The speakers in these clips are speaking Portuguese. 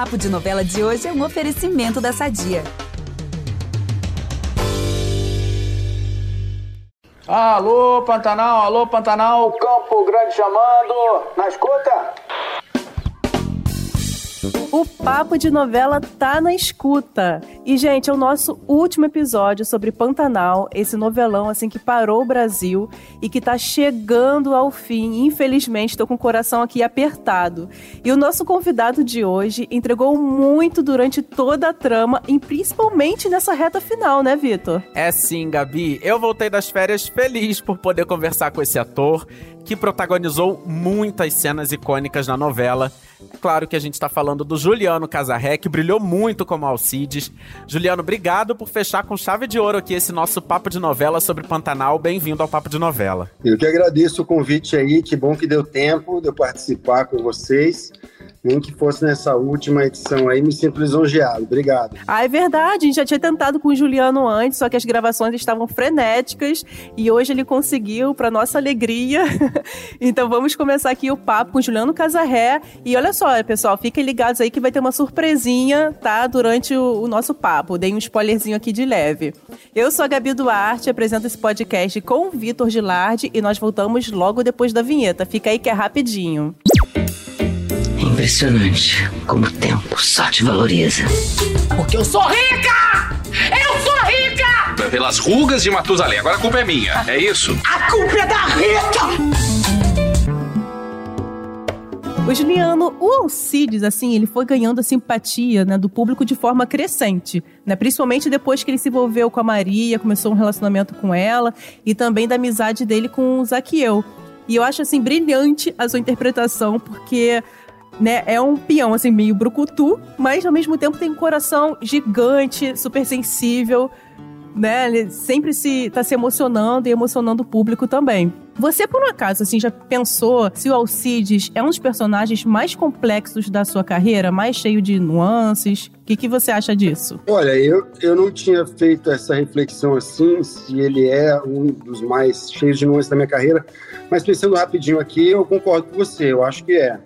Papo de Novela de hoje é um oferecimento da Sadia. Alô, Pantanal, alô, Pantanal, Campo Grande chamando, na escuta? Papo de Novela tá na escuta. E, gente, é o nosso último episódio sobre Pantanal, esse novelão, assim, que parou o Brasil e que tá chegando ao fim. Infelizmente, tô com o coração aqui apertado. E o nosso convidado de hoje entregou muito durante toda a trama e principalmente nessa reta final, né, Vitor? É sim, Gabi. Eu voltei das férias feliz por poder conversar com esse ator que protagonizou muitas cenas icônicas na novela. Claro que a gente está falando do Juliano Casarré, que brilhou muito como Alcides. Juliano, obrigado por fechar com chave de ouro aqui esse nosso papo de novela sobre Pantanal. Bem-vindo ao Papo de Novela. Eu que agradeço o convite aí, que bom que deu tempo de eu participar com vocês nem que fosse nessa última edição aí, me sinto lisonjeado. Obrigado. Ah, é verdade. A gente já tinha tentado com o Juliano antes, só que as gravações estavam frenéticas e hoje ele conseguiu, para nossa alegria. então vamos começar aqui o papo com o Juliano Casarré. E olha só, pessoal, fiquem ligados aí que vai ter uma surpresinha, tá? Durante o, o nosso papo. Dei um spoilerzinho aqui de leve. Eu sou a Gabi Duarte, apresento esse podcast com o Vitor Gilardi e nós voltamos logo depois da vinheta. Fica aí que é rapidinho. Impressionante como o tempo só te valoriza. Porque eu sou rica! Eu sou rica! Pelas rugas de Matusalém, agora a culpa é minha, é isso? A culpa é da Rita! O Juliano, o Alcides, assim, ele foi ganhando a simpatia né, do público de forma crescente, né? Principalmente depois que ele se envolveu com a Maria, começou um relacionamento com ela e também da amizade dele com o Zaquiel. E eu acho, assim, brilhante a sua interpretação, porque né? É um peão, assim, meio brucutu, mas ao mesmo tempo tem um coração gigante, super sensível, né? Ele sempre se tá se emocionando e emocionando o público também. Você, por um acaso, assim, já pensou se o Alcides é um dos personagens mais complexos da sua carreira, mais cheio de nuances? O que, que você acha disso? Olha, eu, eu não tinha feito essa reflexão assim, se ele é um dos mais cheios de nuances da minha carreira, mas pensando rapidinho aqui, eu concordo com você, eu acho que é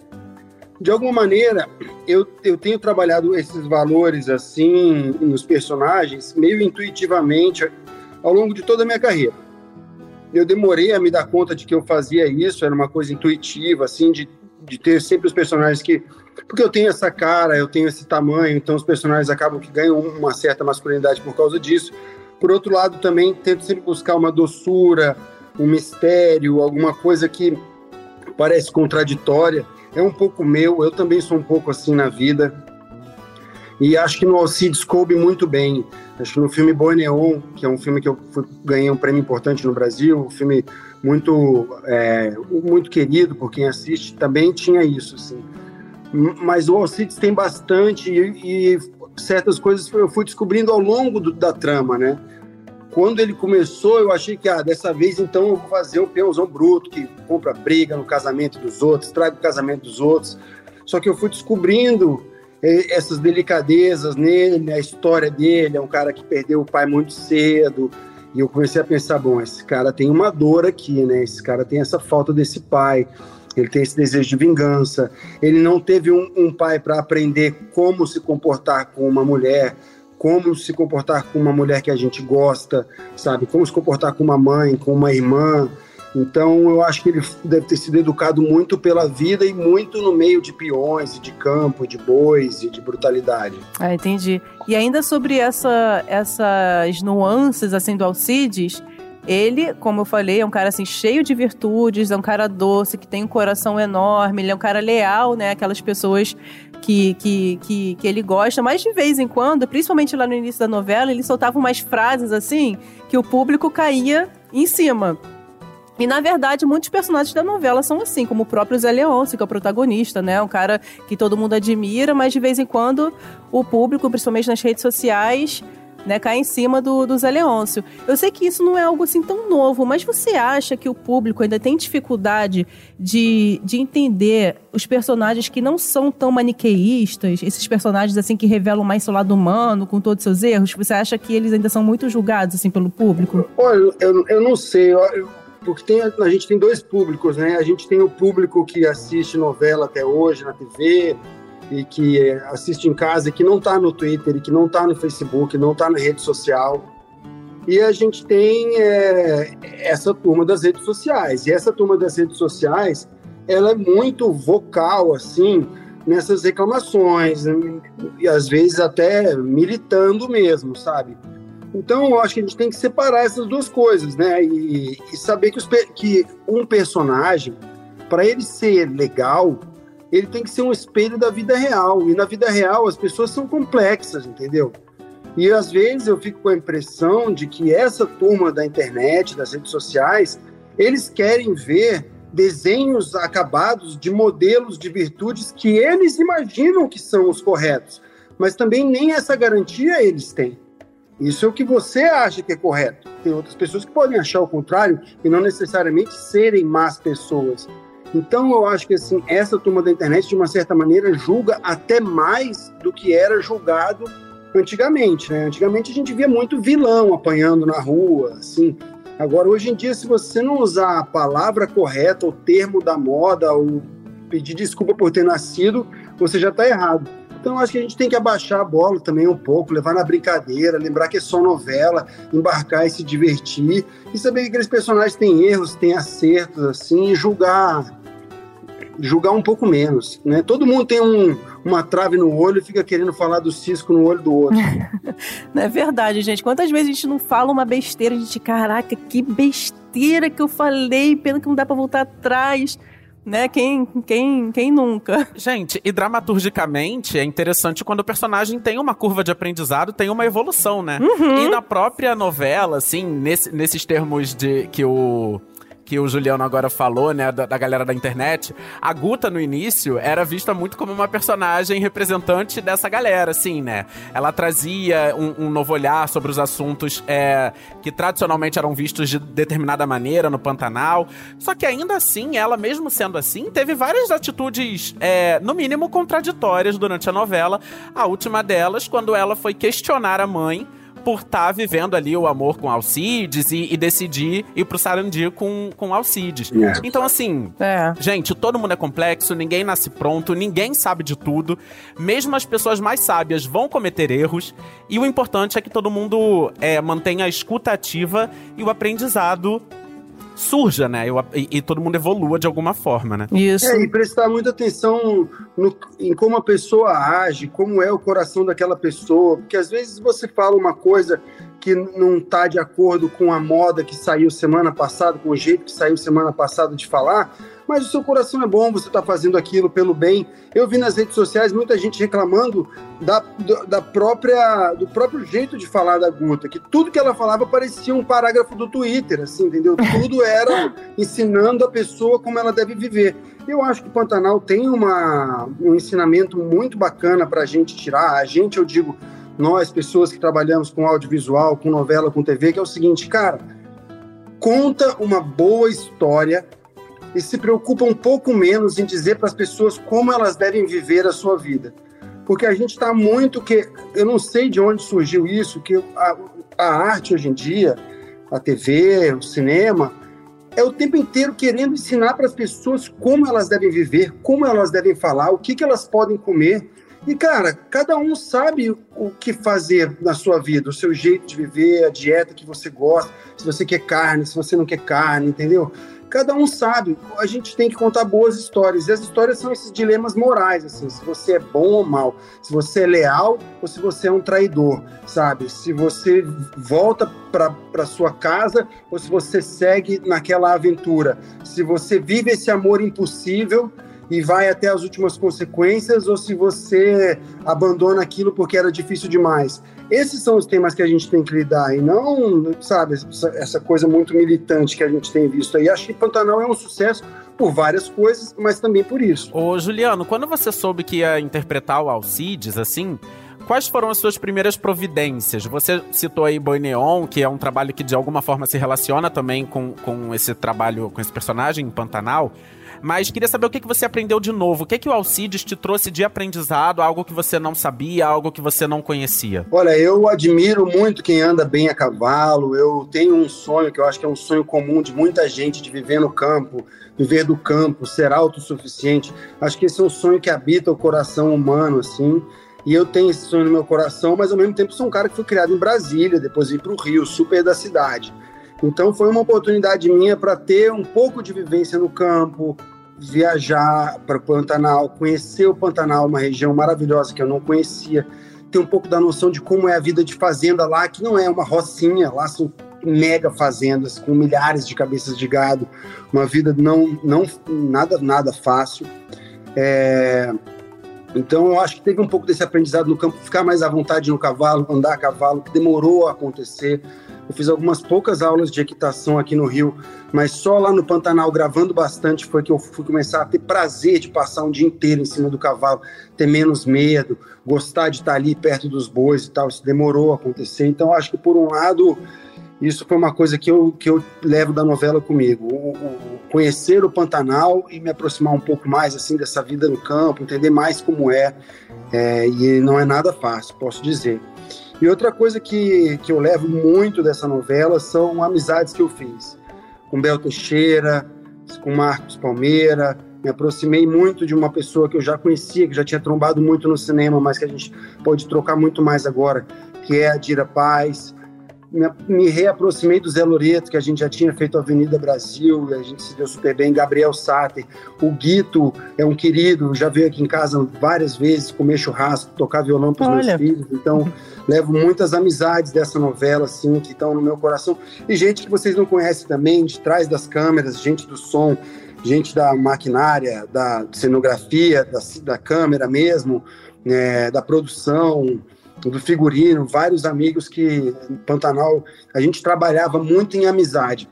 de alguma maneira, eu, eu tenho trabalhado esses valores assim nos personagens meio intuitivamente ao longo de toda a minha carreira. Eu demorei a me dar conta de que eu fazia isso, era uma coisa intuitiva, assim, de, de ter sempre os personagens que. Porque eu tenho essa cara, eu tenho esse tamanho, então os personagens acabam que ganham uma certa masculinidade por causa disso. Por outro lado, também tento sempre buscar uma doçura, um mistério, alguma coisa que parece contraditória é um pouco meu, eu também sou um pouco assim na vida. E acho que no Alcides coube muito bem. Acho que no filme Boi Neon, que é um filme que eu fui, ganhei um prêmio importante no Brasil, um filme muito, é, muito querido por quem assiste, também tinha isso, assim. Mas o Alcides tem bastante e, e certas coisas eu fui descobrindo ao longo do, da trama, né? Quando ele começou, eu achei que, ah, dessa vez então eu vou fazer o peãozão bruto, que compra briga no casamento dos outros, traga o casamento dos outros. Só que eu fui descobrindo eh, essas delicadezas nele, a história dele, é um cara que perdeu o pai muito cedo, e eu comecei a pensar, bom, esse cara tem uma dor aqui, né? Esse cara tem essa falta desse pai, ele tem esse desejo de vingança, ele não teve um, um pai para aprender como se comportar com uma mulher, como se comportar com uma mulher que a gente gosta, sabe? Como se comportar com uma mãe, com uma irmã. Então, eu acho que ele deve ter sido educado muito pela vida e muito no meio de peões, de campo, de bois e de brutalidade. Ah, entendi. E ainda sobre essa, essas nuances assim do Alcides, ele, como eu falei, é um cara assim cheio de virtudes, é um cara doce, que tem um coração enorme, ele é um cara leal, né? Aquelas pessoas que, que, que, que ele gosta, mas de vez em quando, principalmente lá no início da novela, ele soltava umas frases assim que o público caía em cima. E, na verdade, muitos personagens da novela são assim, como o próprio Zé Leôncio, que é o protagonista, né? Um cara que todo mundo admira, mas de vez em quando o público, principalmente nas redes sociais, né, cai em cima do, do Zé Leôncio. Eu sei que isso não é algo assim tão novo, mas você acha que o público ainda tem dificuldade de, de entender os personagens que não são tão maniqueístas, esses personagens assim que revelam mais seu lado humano, com todos os seus erros? Você acha que eles ainda são muito julgados assim pelo público? Olha, eu, eu não sei, eu, porque tem, a gente tem dois públicos, né? A gente tem o público que assiste novela até hoje na TV, e que assiste em casa e que não está no Twitter, e que não está no Facebook, não está na rede social. E a gente tem é, essa turma das redes sociais. E essa turma das redes sociais, ela é muito vocal, assim, nessas reclamações, e às vezes até militando mesmo, sabe? Então, eu acho que a gente tem que separar essas duas coisas, né? E, e saber que, os, que um personagem, para ele ser legal, ele tem que ser um espelho da vida real. E na vida real, as pessoas são complexas, entendeu? E às vezes eu fico com a impressão de que essa turma da internet, das redes sociais, eles querem ver desenhos acabados de modelos de virtudes que eles imaginam que são os corretos, mas também nem essa garantia eles têm. Isso é o que você acha que é correto. Tem outras pessoas que podem achar o contrário e não necessariamente serem más pessoas. Então eu acho que assim, essa turma da internet, de uma certa maneira, julga até mais do que era julgado antigamente. Né? Antigamente a gente via muito vilão apanhando na rua, assim. Agora, hoje em dia, se você não usar a palavra correta, o termo da moda, ou pedir desculpa por ter nascido, você já está errado. Então, acho que a gente tem que abaixar a bola também um pouco, levar na brincadeira, lembrar que é só novela, embarcar e se divertir, e saber que aqueles personagens têm erros, têm acertos, assim, e julgar, julgar um pouco menos. Né? Todo mundo tem um, uma trave no olho e fica querendo falar do cisco no olho do outro. não é verdade, gente. Quantas vezes a gente não fala uma besteira, a gente, caraca, que besteira que eu falei, pena que não dá para voltar atrás né? Quem, quem, quem nunca? Gente, e dramaturgicamente é interessante quando o personagem tem uma curva de aprendizado, tem uma evolução, né? Uhum. E na própria novela, assim, nesse, nesses termos de que o que o Juliano agora falou, né, da, da, galera da internet, a Guta no início era vista muito como uma personagem representante dessa galera, assim, né? Ela trazia um, um novo olhar sobre os assuntos é, que tradicionalmente eram vistos de determinada maneira no Pantanal. Só que ainda assim, ela, mesmo sendo assim, teve várias atitudes, é, no mínimo, contraditórias durante a novela. A última delas, quando ela foi questionar a mãe por estar tá vivendo ali o amor com Alcides e, e, decidir ir pro Sarandi com, com Alcides. Yeah. É. Então, assim, é. gente, todo mundo é complexo, ninguém nasce pronto, ninguém sabe de tudo. Mesmo as pessoas mais sábias vão cometer erros. E o importante é que todo mundo é, mantenha a escuta ativa e o aprendizado surja, né? E, e, todo mundo evolua de alguma forma, né? Isso. É, e prestar muita atenção no, em como a pessoa age, como é o coração daquela pessoa, porque às vezes você fala uma coisa que não está de acordo com a moda que saiu semana passada, com o jeito que saiu semana passada de falar, mas o seu coração é bom, você está fazendo aquilo pelo bem. Eu vi nas redes sociais muita gente reclamando da, da própria, do próprio jeito de falar da Guta, que tudo que ela falava parecia um parágrafo do Twitter, assim, entendeu? Tudo era ensinando a pessoa como ela deve viver. Eu acho que o Pantanal tem uma, um ensinamento muito bacana para a gente tirar. A gente, eu digo, nós, pessoas que trabalhamos com audiovisual, com novela, com TV, que é o seguinte, cara, conta uma boa história e se preocupa um pouco menos em dizer para as pessoas como elas devem viver a sua vida. Porque a gente está muito que. Eu não sei de onde surgiu isso, que a, a arte hoje em dia, a TV, o cinema, é o tempo inteiro querendo ensinar para as pessoas como elas devem viver, como elas devem falar, o que, que elas podem comer. E, cara, cada um sabe o que fazer na sua vida, o seu jeito de viver, a dieta que você gosta, se você quer carne, se você não quer carne, entendeu? Cada um sabe. A gente tem que contar boas histórias. E as histórias são esses dilemas morais, assim, se você é bom ou mal, se você é leal ou se você é um traidor, sabe? Se você volta para sua casa ou se você segue naquela aventura. Se você vive esse amor impossível e vai até as últimas consequências ou se você abandona aquilo porque era difícil demais. Esses são os temas que a gente tem que lidar e não, sabe, essa coisa muito militante que a gente tem visto aí. Acho que Pantanal é um sucesso por várias coisas, mas também por isso. Ô, Juliano, quando você soube que ia interpretar o Alcides, assim, quais foram as suas primeiras providências? Você citou aí Boi Neon, que é um trabalho que de alguma forma se relaciona também com, com esse trabalho, com esse personagem em Pantanal. Mas queria saber o que, que você aprendeu de novo. O que, que o Alcides te trouxe de aprendizado, algo que você não sabia, algo que você não conhecia? Olha, eu admiro muito quem anda bem a cavalo. Eu tenho um sonho que eu acho que é um sonho comum de muita gente de viver no campo, viver do campo, ser autossuficiente. Acho que esse é um sonho que habita o coração humano, assim. E eu tenho esse sonho no meu coração, mas ao mesmo tempo sou um cara que foi criado em Brasília, depois vim para o Rio, super da cidade. Então foi uma oportunidade minha para ter um pouco de vivência no campo, viajar para o Pantanal, conhecer o Pantanal, uma região maravilhosa que eu não conhecia, ter um pouco da noção de como é a vida de fazenda lá, que não é uma rocinha, lá são mega fazendas com milhares de cabeças de gado, uma vida não, não nada nada fácil. É... Então eu acho que teve um pouco desse aprendizado no campo, ficar mais à vontade no cavalo, andar a cavalo, que demorou a acontecer. Eu fiz algumas poucas aulas de equitação aqui no Rio, mas só lá no Pantanal, gravando bastante, foi que eu fui começar a ter prazer de passar um dia inteiro em cima do cavalo, ter menos medo, gostar de estar ali perto dos bois e tal. Isso demorou a acontecer. Então, acho que por um lado, isso foi uma coisa que eu, que eu levo da novela comigo. O, o, conhecer o Pantanal e me aproximar um pouco mais assim dessa vida no campo, entender mais como é. é e não é nada fácil, posso dizer. E outra coisa que, que eu levo muito dessa novela são amizades que eu fiz. Com Bel Teixeira, com Marcos Palmeira. Me aproximei muito de uma pessoa que eu já conhecia, que já tinha trombado muito no cinema, mas que a gente pode trocar muito mais agora, que é a Dira Paz me, me reaproximei do Zé Loreto, que a gente já tinha feito Avenida Brasil, e a gente se deu super bem. Gabriel Sater, o Guito é um querido, já veio aqui em casa várias vezes comer churrasco, tocar violão para os meus filhos. Então, levo muitas amizades dessa novela, assim, que estão no meu coração. E gente que vocês não conhecem também, de trás das câmeras, gente do som, gente da maquinária, da cenografia, da, da câmera mesmo, né, da produção do figurino, vários amigos que em Pantanal a gente trabalhava muito em amizade.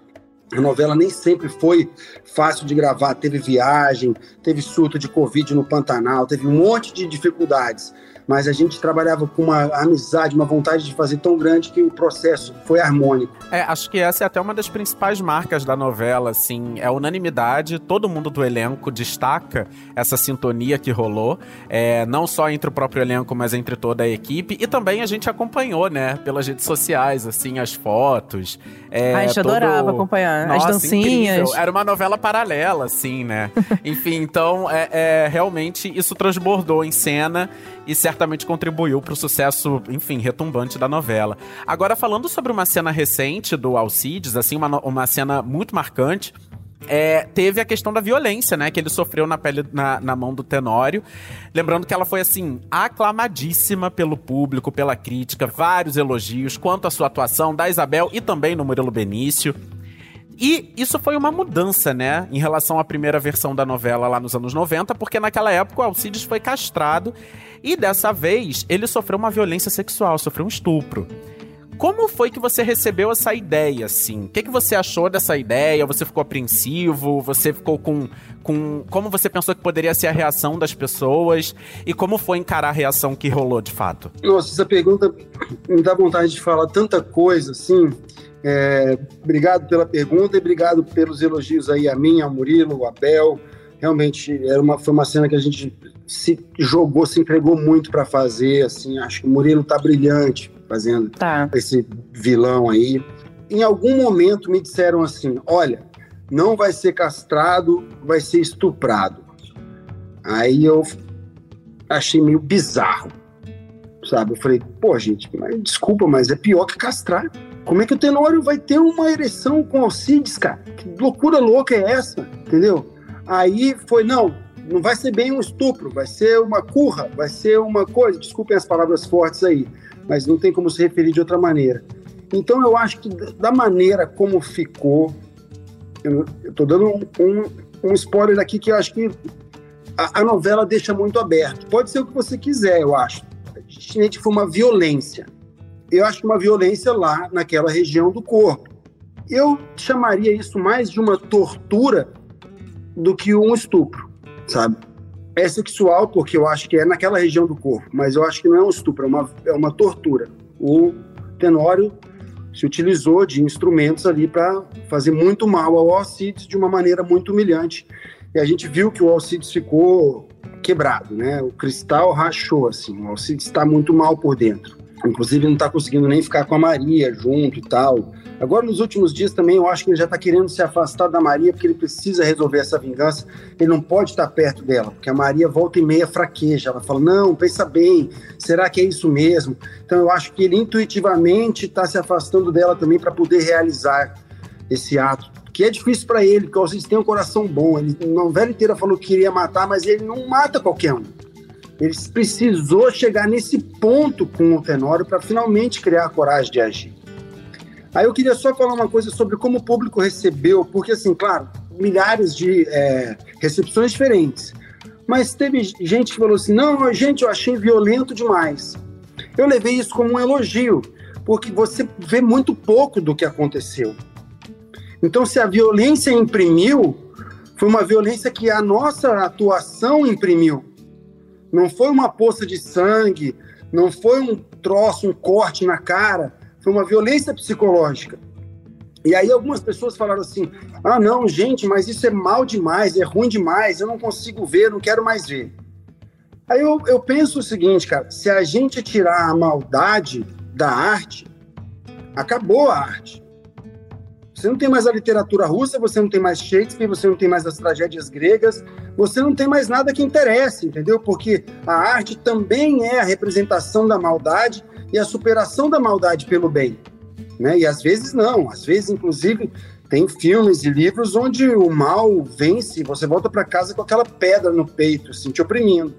A novela nem sempre foi fácil de gravar, teve viagem, teve surto de Covid no Pantanal, teve um monte de dificuldades mas a gente trabalhava com uma amizade, uma vontade de fazer tão grande que o processo foi harmônico. É, acho que essa é até uma das principais marcas da novela, assim, é a unanimidade, todo mundo do elenco destaca essa sintonia que rolou, é, não só entre o próprio elenco, mas entre toda a equipe, e também a gente acompanhou, né, pelas redes sociais, assim, as fotos. É, a gente todo... adorava acompanhar, Nossa, as dancinhas. Incrível. Era uma novela paralela, assim, né? Enfim, então, é, é, realmente, isso transbordou em cena e certamente contribuiu para o sucesso, enfim, retumbante da novela. Agora, falando sobre uma cena recente do Alcides, assim, uma, uma cena muito marcante, é, teve a questão da violência, né? Que ele sofreu na pele, na, na, mão do Tenório. Lembrando que ela foi, assim, aclamadíssima pelo público, pela crítica, vários elogios quanto à sua atuação da Isabel e também no Murilo Benício. E isso foi uma mudança, né, em relação à primeira versão da novela lá nos anos 90, porque naquela época o Alcides foi castrado e dessa vez ele sofreu uma violência sexual, sofreu um estupro. Como foi que você recebeu essa ideia, assim? O que, que você achou dessa ideia? Você ficou apreensivo? Você ficou com, com... Como você pensou que poderia ser a reação das pessoas? E como foi encarar a reação que rolou, de fato? Nossa, essa pergunta me dá vontade de falar tanta coisa, assim. É, obrigado pela pergunta e obrigado pelos elogios aí a mim, ao Murilo, ao Abel. Realmente era uma, foi uma cena que a gente se jogou, se entregou muito para fazer. Assim, acho que o Murilo tá brilhante fazendo tá. esse vilão aí. Em algum momento me disseram assim: olha, não vai ser castrado, vai ser estuprado. Aí eu achei meio bizarro, sabe? Eu falei, pô, gente, mas, desculpa, mas é pior que castrar. Como é que o Tenório vai ter uma ereção com Alcides, cara? Que loucura louca é essa? Entendeu? Aí foi, não, não vai ser bem um estupro, vai ser uma curra, vai ser uma coisa, desculpem as palavras fortes aí, mas não tem como se referir de outra maneira. Então eu acho que da maneira como ficou, eu estou dando um, um, um, spoiler aqui que eu acho que a, a, novela deixa muito aberto. Pode ser o que você quiser, eu acho. Gente, foi uma violência. Eu acho que uma violência lá naquela região do corpo. Eu chamaria isso mais de uma tortura do que um estupro, sabe? É sexual porque eu acho que é naquela região do corpo, mas eu acho que não é um estupro, é uma, é uma tortura. O Tenório se utilizou de instrumentos ali para fazer muito mal ao Alcides de uma maneira muito humilhante. E a gente viu que o Alcides ficou quebrado, né? O cristal rachou, assim. O Alcides está muito mal por dentro. Inclusive, não está conseguindo nem ficar com a Maria junto e tal. Agora, nos últimos dias também, eu acho que ele já está querendo se afastar da Maria, porque ele precisa resolver essa vingança. Ele não pode estar perto dela, porque a Maria volta e meia fraqueja. Ela fala: Não, pensa bem, será que é isso mesmo? Então, eu acho que ele intuitivamente está se afastando dela também para poder realizar esse ato. Que é difícil para ele, porque vocês têm um coração bom. Ele, a novela inteira falou que queria matar, mas ele não mata qualquer um. Ele precisou chegar nesse ponto com o Tenório para finalmente criar a coragem de agir. Aí eu queria só falar uma coisa sobre como o público recebeu, porque, assim, claro, milhares de é, recepções diferentes. Mas teve gente que falou assim: não, gente, eu achei violento demais. Eu levei isso como um elogio, porque você vê muito pouco do que aconteceu. Então, se a violência imprimiu, foi uma violência que a nossa atuação imprimiu. Não foi uma poça de sangue, não foi um troço, um corte na cara foi uma violência psicológica. E aí algumas pessoas falaram assim: ah, não, gente, mas isso é mal demais, é ruim demais, eu não consigo ver, não quero mais ver. Aí eu, eu penso o seguinte, cara: se a gente tirar a maldade da arte, acabou a arte. Você não tem mais a literatura russa, você não tem mais Shakespeare, você não tem mais as tragédias gregas, você não tem mais nada que interesse, entendeu? Porque a arte também é a representação da maldade e a superação da maldade pelo bem. Né? E às vezes não, às vezes, inclusive, tem filmes e livros onde o mal vence e você volta para casa com aquela pedra no peito, assim, te oprimindo.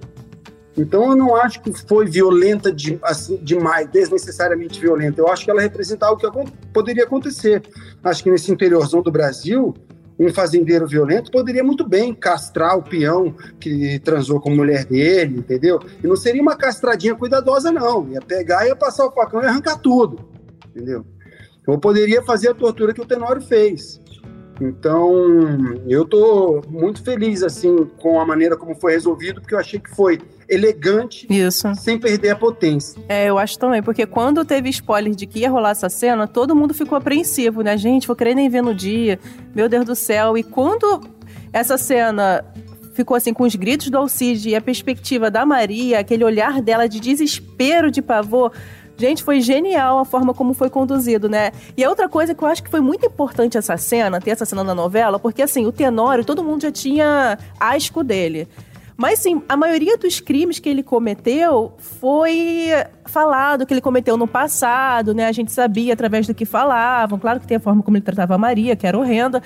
Então eu não acho que foi violenta de, assim, demais, desnecessariamente violenta. Eu acho que ela representa algo que poderia acontecer. Acho que nesse interiorzão do Brasil, um fazendeiro violento poderia muito bem castrar o peão que transou com a mulher dele, entendeu? E não seria uma castradinha cuidadosa, não. Ia pegar, ia passar o facão e arrancar tudo, entendeu? Ou poderia fazer a tortura que o Tenório fez. Então, eu estou muito feliz assim com a maneira como foi resolvido, porque eu achei que foi elegante, Isso. sem perder a potência. É, eu acho também, porque quando teve spoiler de que ia rolar essa cena, todo mundo ficou apreensivo, né? Gente, vou querer nem ver no dia, meu Deus do céu. E quando essa cena ficou assim com os gritos do Alcide e a perspectiva da Maria, aquele olhar dela de desespero, de pavor. Gente, foi genial a forma como foi conduzido, né? E a outra coisa que eu acho que foi muito importante essa cena, ter essa cena na novela, porque assim, o Tenório, todo mundo já tinha asco dele. Mas sim, a maioria dos crimes que ele cometeu foi falado que ele cometeu no passado, né? A gente sabia através do que falavam. Claro que tem a forma como ele tratava a Maria, que era horrenda.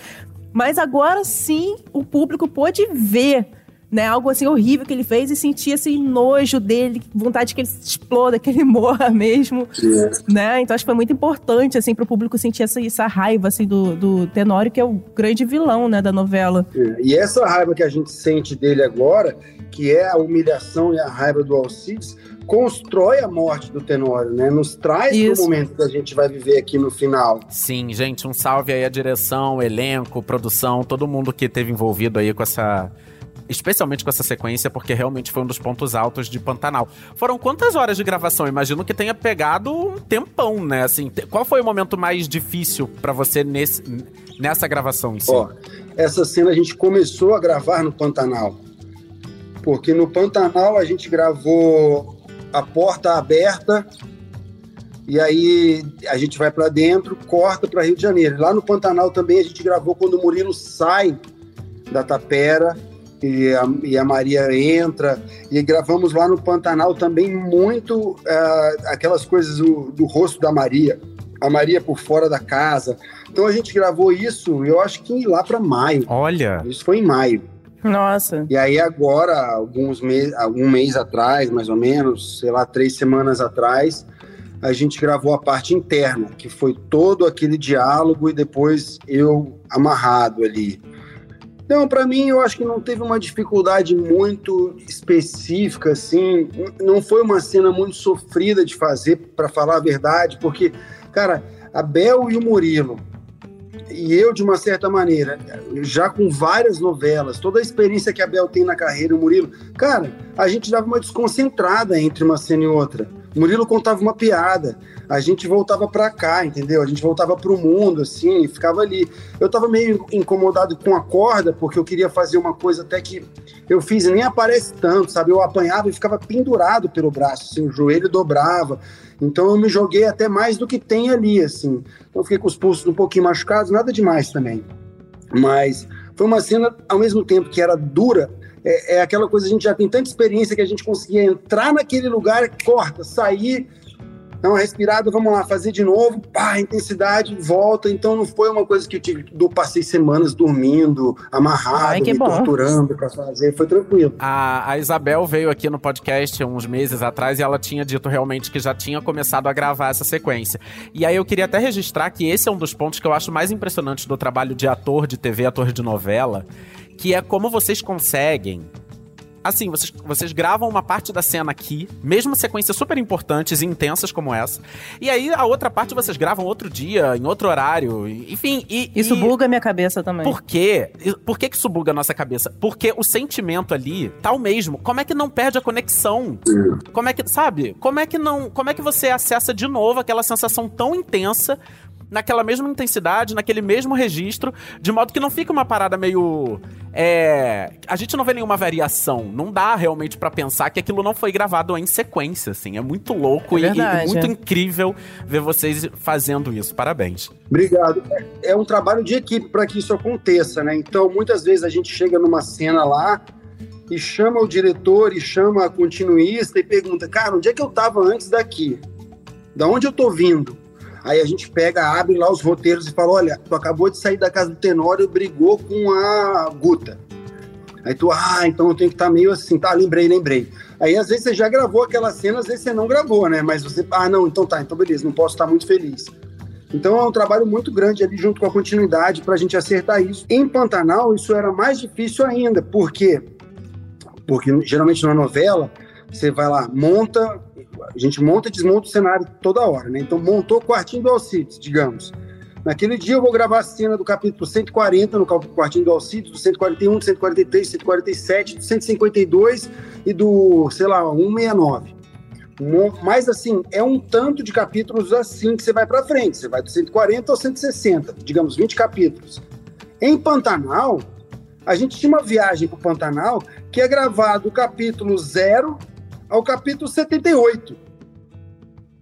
Mas agora sim o público pôde ver né, algo assim horrível que ele fez e sentia assim nojo dele, vontade que ele exploda, que ele morra mesmo, né? Então acho que foi muito importante assim para o público sentir essa, essa raiva assim do, do Tenório, que é o grande vilão, né, da novela. É, e essa raiva que a gente sente dele agora, que é a humilhação e a raiva do Alcides, constrói a morte do Tenório, né? Nos traz o momento que a gente vai viver aqui no final. Sim, gente, um salve aí à direção, elenco, produção, todo mundo que esteve envolvido aí com essa especialmente com essa sequência, porque realmente foi um dos pontos altos de Pantanal. Foram quantas horas de gravação? Imagino que tenha pegado um tempão, né? Assim, qual foi o momento mais difícil para você nesse, nessa gravação em si? Ó, essa cena a gente começou a gravar no Pantanal. Porque no Pantanal a gente gravou a porta aberta e aí a gente vai para dentro, corta para Rio de Janeiro. Lá no Pantanal também a gente gravou quando o Murilo sai da tapera e a, e a, Maria entra, e gravamos lá no Pantanal também muito uh, aquelas coisas do, do, rosto da Maria, a Maria por fora da casa. Então a gente gravou isso, eu acho que lá para maio. Olha! Isso foi em maio. Nossa! E aí agora, alguns meses, algum mês atrás, mais ou menos, sei lá, três semanas atrás, a gente gravou a parte interna, que foi todo aquele diálogo e depois eu amarrado ali. Não, para mim eu acho que não teve uma dificuldade muito específica, assim. Não foi uma cena muito sofrida de fazer, para falar a verdade, porque, cara, a Bel e o Murilo e eu, de uma certa maneira, já com várias novelas, toda a experiência que a Bel tem na carreira, o Murilo, cara, a gente dava uma desconcentrada entre uma cena e outra. Murilo contava uma piada, a gente voltava para cá, entendeu? A gente voltava para o mundo, assim, ficava ali. Eu tava meio incomodado com a corda, porque eu queria fazer uma coisa até que eu fiz e nem aparece tanto, sabe? Eu apanhava e ficava pendurado pelo braço, assim, o joelho dobrava. Então eu me joguei até mais do que tem ali, assim. Então fiquei com os pulsos um pouquinho machucados, nada demais também. Mas foi uma cena, ao mesmo tempo que era dura, é, é, aquela coisa, a gente já tem tanta experiência que a gente conseguia entrar naquele lugar, corta, sair, dá uma respirada, vamos lá, fazer de novo, pá, intensidade, volta. Então não foi uma coisa que eu tive, eu passei semanas dormindo, amarrado, Ai, me bom. torturando para fazer, foi tranquilo. A, a Isabel veio aqui no podcast uns meses atrás e ela tinha dito realmente que já tinha começado a gravar essa sequência. E aí eu queria até registrar que esse é um dos pontos que eu acho mais impressionantes do trabalho de ator de TV, ator de novela, que é como vocês conseguem assim, vocês, vocês gravam uma parte da cena aqui, mesmo sequências super importantes e intensas como essa. E aí a outra parte vocês gravam outro dia, em outro horário. Enfim. E, isso e... buga minha cabeça também. Por quê? Por que, que isso buga a nossa cabeça? Porque o sentimento ali tá o mesmo. Como é que não perde a conexão? Como é que, sabe? Como é que não. Como é que você acessa de novo aquela sensação tão intensa naquela mesma intensidade, naquele mesmo registro, de modo que não fica uma parada meio. É, a gente não vê nenhuma variação. Não dá realmente para pensar que aquilo não foi gravado em sequência, assim. É muito louco é e, e, muito incrível ver vocês fazendo isso. Parabéns. Obrigado. É, é um trabalho de equipe para que isso aconteça, né? Então, muitas vezes a gente chega numa cena lá e chama o diretor e chama a continuista e pergunta: cara, onde é que eu tava antes daqui? Da onde eu tô vindo? Aí a gente pega, abre lá os roteiros e fala: olha, tu acabou de sair da casa do Tenório e brigou com a Guta. Aí tu, ah, então eu tenho que estar tá meio assim, tá, lembrei, lembrei. Aí às vezes você já gravou aquela cena, às vezes você não gravou, né? Mas você, ah, não, então tá, então beleza, não posso estar muito feliz. Então é um trabalho muito grande ali junto com a continuidade para a gente acertar isso. Em Pantanal, isso era mais difícil ainda, por quê? Porque geralmente na novela, você vai lá, monta, a gente monta e desmonta o cenário toda hora, né? Então, montou o quartinho do Alcides, digamos. Naquele dia eu vou gravar a cena do capítulo 140 no quartinho do Alcides, do 141, do 143, 147, do 152 e do, sei lá, 169. Mas assim, é um tanto de capítulos assim que você vai para frente. Você vai do 140 ao 160, digamos, 20 capítulos. Em Pantanal, a gente tinha uma viagem para o Pantanal que é gravado o capítulo 0 ao capítulo 78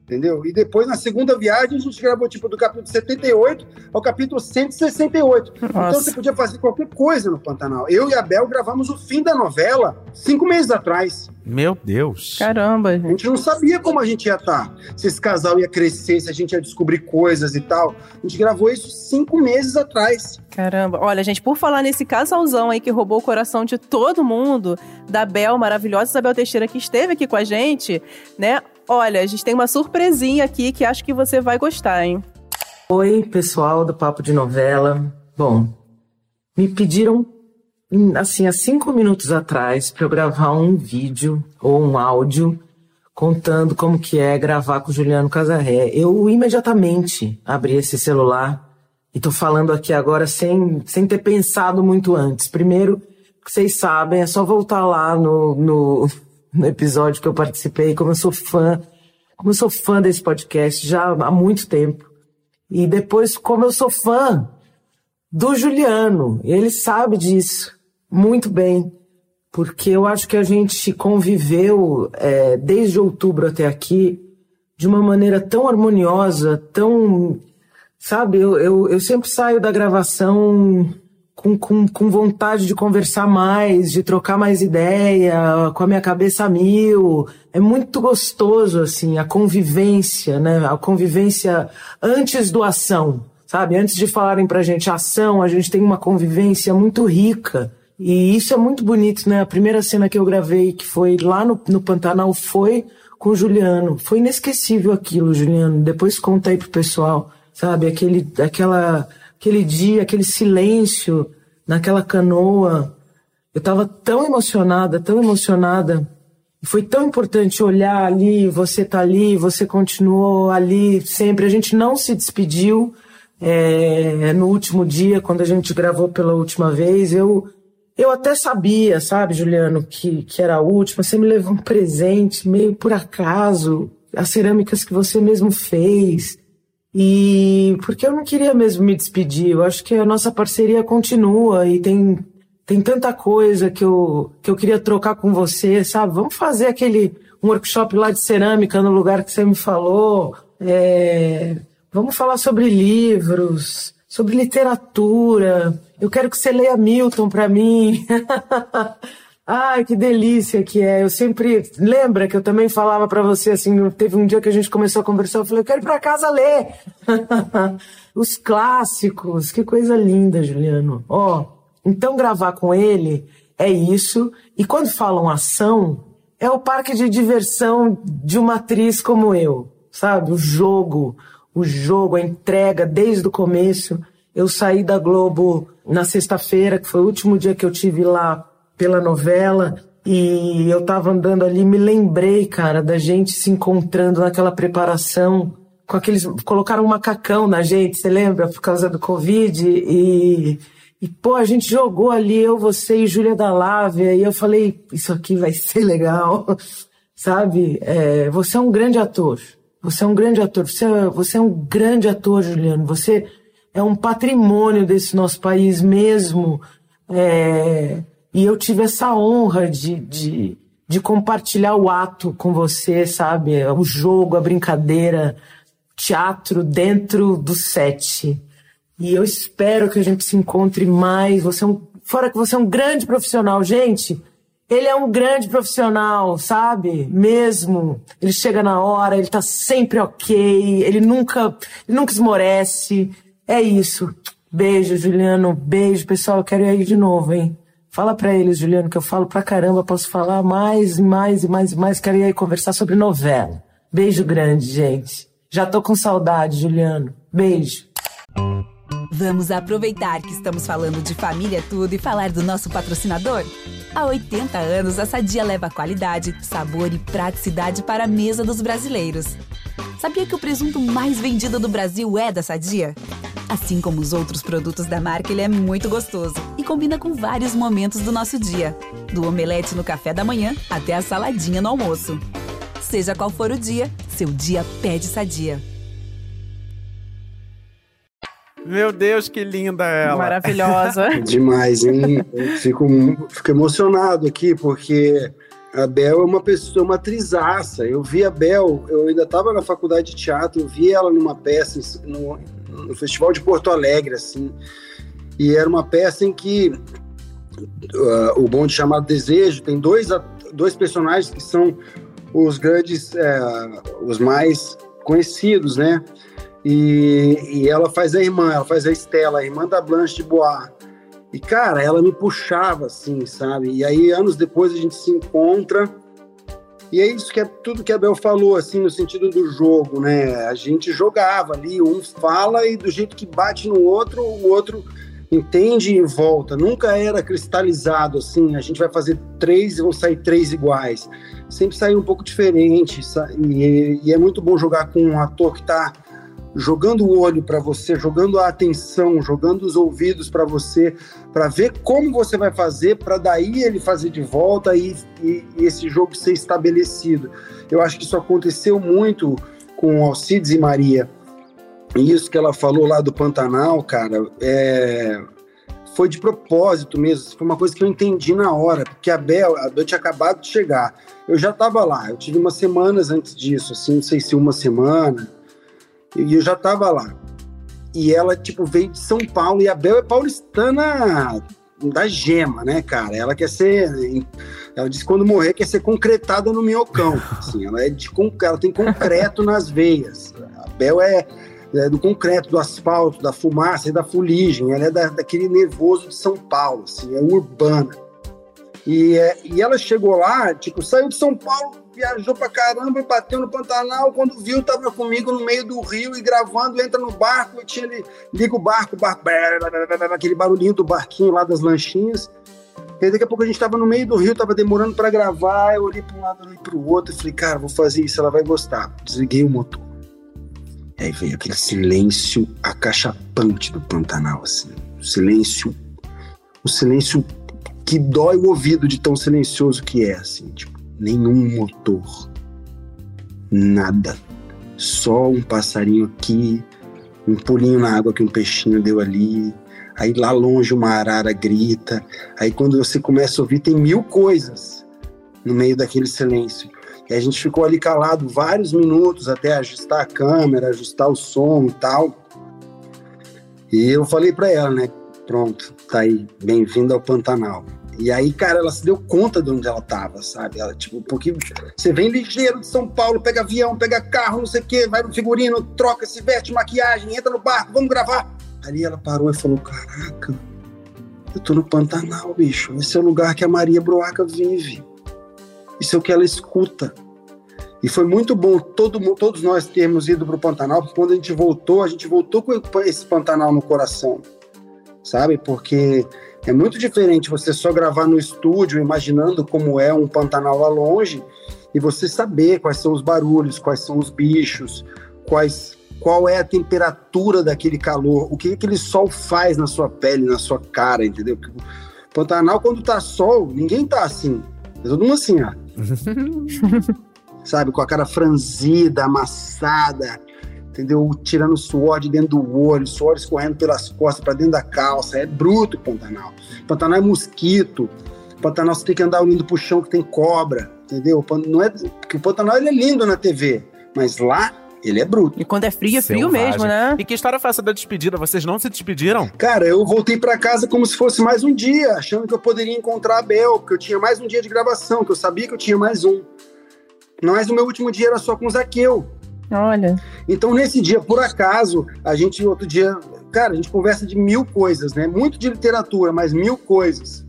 entendeu? E depois, na segunda viagem, a gente gravou, tipo, do capítulo 78 ao capítulo 168. Nossa. Então, você podia fazer qualquer coisa no Pantanal. Eu e a Bel gravamos o fim da novela cinco meses atrás. Meu Deus. Caramba, gente. A gente não sabia como a gente ia estar. Tá, se esse casal ia crescer, se a gente ia descobrir coisas e tal. A gente gravou isso cinco meses atrás. Caramba. Olha, gente, por falar nesse casalzão aí que roubou o coração de todo mundo, da Bel, maravilhosa Isabel Teixeira, que esteve aqui com a gente, né? Olha, a gente tem uma surpresinha aqui que acho que você vai gostar, hein? Oi, pessoal do Papo de Novela. Bom, me pediram, assim, há cinco minutos atrás, para eu gravar um vídeo ou um áudio contando como que é gravar com o Juliano Casarré. Eu imediatamente abri esse celular e tô falando aqui agora sem, sem ter pensado muito antes. Primeiro, vocês sabem, é só voltar lá no, no no episódio que eu participei, como eu sou fã, como eu sou fã desse podcast já há muito tempo. E depois, como eu sou fã do Juliano, ele sabe disso muito bem, porque eu acho que a gente conviveu é, desde outubro até aqui de uma maneira tão harmoniosa, tão. Sabe, eu, eu, eu sempre saio da gravação com, com, com vontade de conversar mais, de trocar mais ideia, com a minha cabeça a mil. É muito gostoso, assim, a convivência, né? A convivência antes do ação, sabe? Antes de falarem pra gente ação, a gente tem uma convivência muito rica. E isso é muito bonito, né? A primeira cena que eu gravei, que foi lá no, no Pantanal, foi com o Juliano. Foi inesquecível aquilo, Juliano. Depois conta aí pro pessoal, sabe? Aquele, aquela aquele dia, aquele silêncio naquela canoa. Eu estava tão emocionada, tão emocionada. Foi tão importante olhar ali, você tá ali, você continuou ali sempre. A gente não se despediu, É, no último dia, quando a gente gravou pela última vez, eu eu até sabia, sabe, Juliano, que, que era a última. Você me levou um presente meio por acaso, as cerâmicas que você mesmo fez. E porque eu não queria mesmo me despedir. Eu acho que a nossa parceria continua e tem, tem tanta coisa que eu, que eu queria trocar com você, sabe? Vamos fazer aquele um workshop lá de cerâmica no lugar que você me falou. É, vamos falar sobre livros, sobre literatura. Eu quero que você leia Milton para mim. Ai, que delícia que é. Eu sempre. Lembra que eu também falava para você assim, teve um dia que a gente começou a conversar, eu falei, eu quero ir pra casa ler. Os clássicos, que coisa linda, Juliano. Ó, oh, então gravar com ele é isso. E quando falam ação, é o parque de diversão de uma atriz como eu, sabe? O jogo, o jogo, a entrega desde o começo. Eu saí da Globo na sexta-feira, que foi o último dia que eu tive lá pela novela, e eu tava andando ali, me lembrei, cara, da gente se encontrando naquela preparação, com aqueles. colocaram um macacão na gente, você lembra? Por causa do Covid, e. E, pô, a gente jogou ali, eu, você e Júlia da Lávia, e eu falei, isso aqui vai ser legal, sabe? É, você é um grande ator. Você é um grande ator. Você é, você é um grande ator, Juliano. Você é um patrimônio desse nosso país mesmo. É, e eu tive essa honra de, de, de compartilhar o ato com você, sabe? O jogo, a brincadeira, teatro dentro do set. E eu espero que a gente se encontre mais. Você é um, fora que você é um grande profissional, gente. Ele é um grande profissional, sabe? Mesmo. Ele chega na hora, ele tá sempre ok, ele nunca, ele nunca esmorece. É isso. Beijo, Juliano. Beijo, pessoal. Eu quero ir aí de novo, hein? Fala pra eles, Juliano, que eu falo pra caramba. Posso falar mais mais e mais e mais. Quero ir aí conversar sobre novela. Beijo grande, gente. Já tô com saudade, Juliano. Beijo. Vamos aproveitar que estamos falando de família tudo e falar do nosso patrocinador? Há 80 anos, a Sadia leva qualidade, sabor e praticidade para a mesa dos brasileiros. Sabia que o presunto mais vendido do Brasil é da Sadia? Assim como os outros produtos da marca, ele é muito gostoso e combina com vários momentos do nosso dia, do omelete no café da manhã até a saladinha no almoço. Seja qual for o dia, seu dia pede Sadia. Meu Deus, que linda ela. Maravilhosa. Demais, hein? Eu fico, fico emocionado aqui, porque a Bel é uma pessoa, uma trisaça. Eu vi a Bel, eu ainda estava na faculdade de teatro, eu vi ela numa peça no, no Festival de Porto Alegre, assim. E era uma peça em que uh, o bonde chamado Desejo tem dois, dois personagens que são os grandes, uh, os mais conhecidos, né? E, e ela faz a irmã, ela faz a Estela, a irmã da Blanche de Bois. E, cara, ela me puxava, assim, sabe? E aí, anos depois, a gente se encontra. E é isso que é tudo que a Bel falou, assim, no sentido do jogo, né? A gente jogava ali, um fala e do jeito que bate no outro, o outro entende e volta. Nunca era cristalizado, assim, a gente vai fazer três e vão sair três iguais. Sempre sai um pouco diferente. E, e é muito bom jogar com um ator que está jogando o olho para você, jogando a atenção, jogando os ouvidos para você, para ver como você vai fazer, para daí ele fazer de volta e, e, e, esse jogo ser estabelecido. Eu acho que isso aconteceu muito com Alcides e Maria. E isso que ela falou lá do Pantanal, cara, é, foi de propósito mesmo. Foi uma coisa que eu entendi na hora, porque a Bel, a Bel tinha acabado de chegar. Eu já estava lá, eu tive umas semanas antes disso, assim, não sei se uma semana, e eu já estava lá. E ela, tipo, veio de São Paulo. E a Bel é paulistana da gema, né, cara? Ela quer ser. Ela disse que quando morrer quer ser concretada no minhocão. Assim, ela, é de, ela tem concreto nas veias. A Bel é, é, do concreto, do asfalto, da fumaça e da fuligem. Ela é da, daquele nervoso de São Paulo, assim, é urbana. E, é, e ela chegou lá, tipo, saiu de São Paulo viajou pra caramba e bateu no Pantanal. Quando viu, tava comigo no meio do rio e gravando, entra no barco e tinha, liga o barco, barco, aquele barulhinho do barquinho lá das lanchinhas. E daqui a pouco a gente tava no meio do rio, tava demorando para gravar. Eu olhei para um lado, olhei para o outro e falei, cara, vou fazer isso, ela vai gostar. Desliguei o motor. E aí veio aquele silêncio acachapante do Pantanal, assim. O silêncio. O silêncio que dói o ouvido de tão silencioso que é, assim. Tipo, nenhum motor. Nada. Só um passarinho aqui, um pulinho na água que um peixinho deu ali. Aí lá longe uma arara grita. Aí quando você começa a ouvir, tem mil coisas no meio daquele silêncio. E a gente ficou ali calado vários minutos até ajustar a câmera, ajustar o som e tal. E eu falei para ela, né? Pronto, tá aí, bem-vinda ao Pantanal. E aí, cara, ela se deu conta de onde ela tava, sabe? Ela, tipo, porque você vem ligeiro de São Paulo, pega avião, pega carro, não sei o quê, vai no figurino, troca, se veste, maquiagem, entra no barco, vamos gravar. Ali ela parou e falou: Caraca, eu tô no Pantanal, bicho. Esse é o lugar que a Maria Broaca vive. Isso é o que ela escuta. E foi muito bom todo, todos nós termos ido para o Pantanal, porque quando a gente voltou, a gente voltou com esse Pantanal no coração, sabe? Porque é muito diferente você só gravar no estúdio, imaginando como é um Pantanal lá longe, e você saber quais são os barulhos, quais são os bichos, quais, qual é a temperatura daquele calor, o que aquele sol faz na sua pele, na sua cara, entendeu? Pantanal, quando tá sol, ninguém tá assim. É todo mundo assim, ó. Sabe, com a cara franzida, amassada, entendeu? Tirando suor de dentro do olho, suor escorrendo pelas costas para dentro da calça. É bruto o Pantanal. Pantanal é mosquito. Pantanal você tem que andar olhando pro chão que tem cobra, entendeu? Não é, porque o Pantanal ele é lindo na TV, mas lá ele é bruto. E quando é frio, é frio Selvagem. mesmo, né? E que história foi essa da despedida? Vocês não se despediram? Cara, eu voltei para casa como se fosse mais um dia, achando que eu poderia encontrar a Bel, que eu tinha mais um dia de gravação, que eu sabia que eu tinha mais um. Mas o meu último dia era só com o Zaqueu. Olha. Então, nesse dia, por acaso, a gente, outro dia, cara, a gente conversa de mil coisas, né? Muito de literatura, mas mil coisas.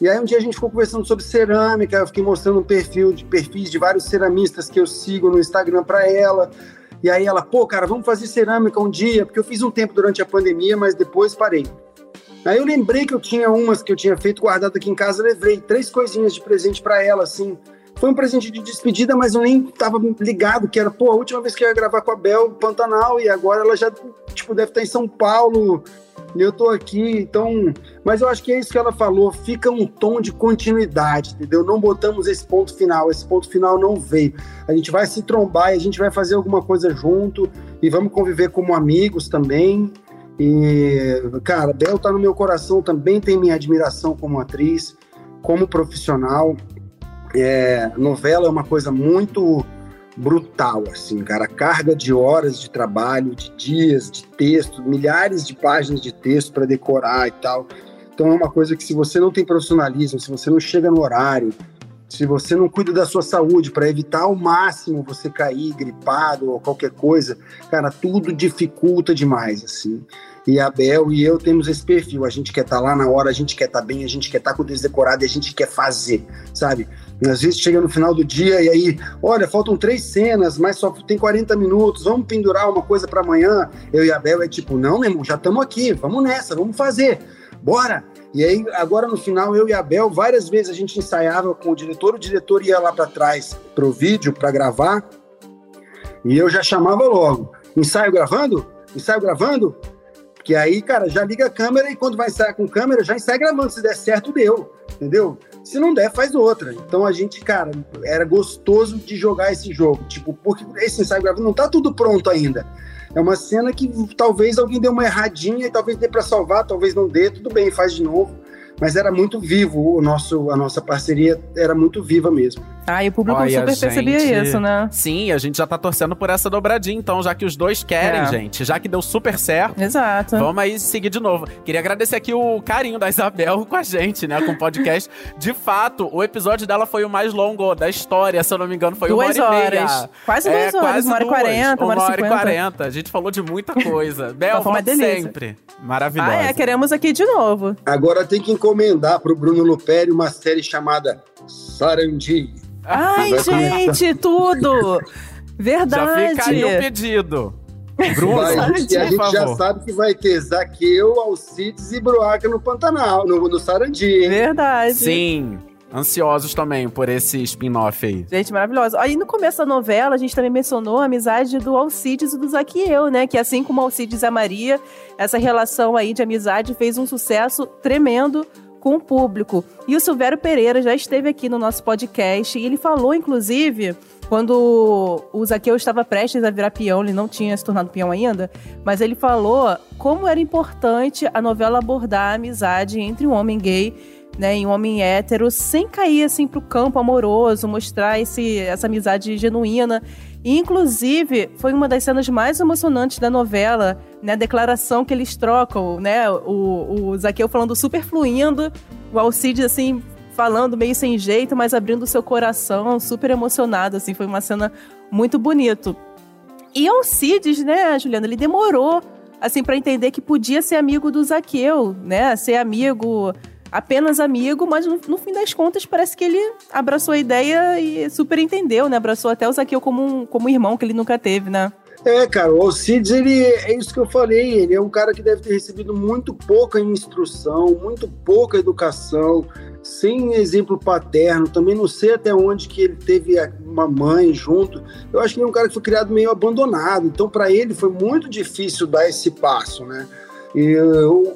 E aí um dia a gente ficou conversando sobre cerâmica, eu fiquei mostrando um perfil de perfis de vários ceramistas que eu sigo no Instagram para ela. E aí ela, pô, cara, vamos fazer cerâmica um dia, porque eu fiz um tempo durante a pandemia, mas depois parei. Aí eu lembrei que eu tinha umas que eu tinha feito guardado aqui em casa, levei três coisinhas de presente para ela, assim. Foi um presente de despedida, mas eu nem tava ligado que era, pô, a última vez que eu ia gravar com a Bel, Pantanal, e agora ela já, tipo, deve estar em São Paulo, e eu tô aqui, então. Mas eu acho que é isso que ela falou, fica um tom de continuidade, entendeu? Não botamos esse ponto final, esse ponto final não veio. A gente vai se trombar e a gente vai fazer alguma coisa junto, e vamos conviver como amigos também. E, cara, Bel tá no meu coração, também tem minha admiração como atriz, como profissional. É, novela é uma coisa muito brutal, assim, cara. Carga de horas de trabalho, de dias, de texto, milhares de páginas de texto para decorar e tal. Então é uma coisa que se você não tem profissionalismo, se você não chega no horário, se você não cuida da sua saúde para evitar ao máximo você cair gripado ou qualquer coisa, cara, tudo dificulta demais, assim. E a Bel e eu temos esse perfil. A gente quer estar tá lá na hora, a gente quer estar tá bem, a gente quer estar tá com o decorado e a gente quer fazer, sabe? Às vezes chega no final do dia e aí, olha, faltam três cenas, mas só tem 40 minutos, vamos pendurar uma coisa para amanhã. Eu e a Bel é tipo, não, meu irmão, já estamos aqui, vamos nessa, vamos fazer, bora. E aí, agora no final, eu e a Bel, várias vezes a gente ensaiava com o diretor, o diretor ia lá para trás pro vídeo para gravar, e eu já chamava logo: ensaio gravando? Ensaio gravando? Que aí, cara, já liga a câmera e quando vai ensaiar com câmera, já ensaia gravando. Se der certo, deu. Entendeu? Se não der, faz outra. Então a gente, cara, era gostoso de jogar esse jogo. Tipo, porque esse ensaio gravando não tá tudo pronto ainda. É uma cena que talvez alguém dê uma erradinha e talvez dê para salvar, talvez não dê, tudo bem, faz de novo mas era muito vivo o nosso, a nossa parceria era muito viva mesmo. Ah, e o público Olha, super gente... percebia isso, né? Sim, a gente já tá torcendo por essa dobradinha, então, já que os dois querem, é. gente, já que deu super certo. Exato. Vamos aí seguir de novo. Queria agradecer aqui o carinho da Isabel com a gente, né, com o podcast. de fato, o episódio dela foi o mais longo da história, se eu não me engano, foi duas uma hora e meia. Quase duas é, horas, quase uma hora e quarenta, uma hora e quarenta. A gente falou de muita coisa. Bel, volte sempre. Maravilhosa. Ah, é, queremos aqui de novo. Agora tem que encomendar pro Bruno Luperi uma série chamada Sarandi. Ai, gente, tudo! Verdade. Já fica aí o pedido. Bruno, vai, a gente, a gente já sabe que vai ter Zaqueu, Alcides e Broaca no Pantanal, no, no Sarandi. Verdade. Sim. ansiosos também por esse spin-off aí. Gente, maravilhosa. Aí no começo da novela, a gente também mencionou a amizade do Alcides e do Zaquiel, né? Que assim como Alcides e a Maria, essa relação aí de amizade fez um sucesso tremendo com o público. E o Silvério Pereira já esteve aqui no nosso podcast e ele falou, inclusive, quando o Zaqueu estava prestes a virar peão, ele não tinha se tornado peão ainda, mas ele falou como era importante a novela abordar a amizade entre um homem gay né, em um homem hétero, sem cair assim pro campo amoroso, mostrar esse, essa amizade genuína. Inclusive, foi uma das cenas mais emocionantes da novela, né, a declaração que eles trocam, né, o, o Zaqueu falando super fluindo, o Alcides, assim, falando meio sem jeito, mas abrindo seu coração, super emocionado, assim, foi uma cena muito bonito. E Alcides, né, Juliana, ele demorou, assim, para entender que podia ser amigo do Zaqueu, né, ser amigo apenas amigo, mas no, no, fim das contas parece que ele abraçou a ideia e super entendeu, né? Abraçou até o Zaqueu como um, como irmão que ele nunca teve, né? É, cara, o Alcides, ele é isso que eu falei, ele é um cara que deve ter recebido muito pouca instrução, muito pouca educação, sem exemplo paterno, também não sei até onde que ele teve uma mãe junto. Eu acho que ele é um cara que foi criado meio abandonado, então para ele foi muito difícil dar esse passo, né? E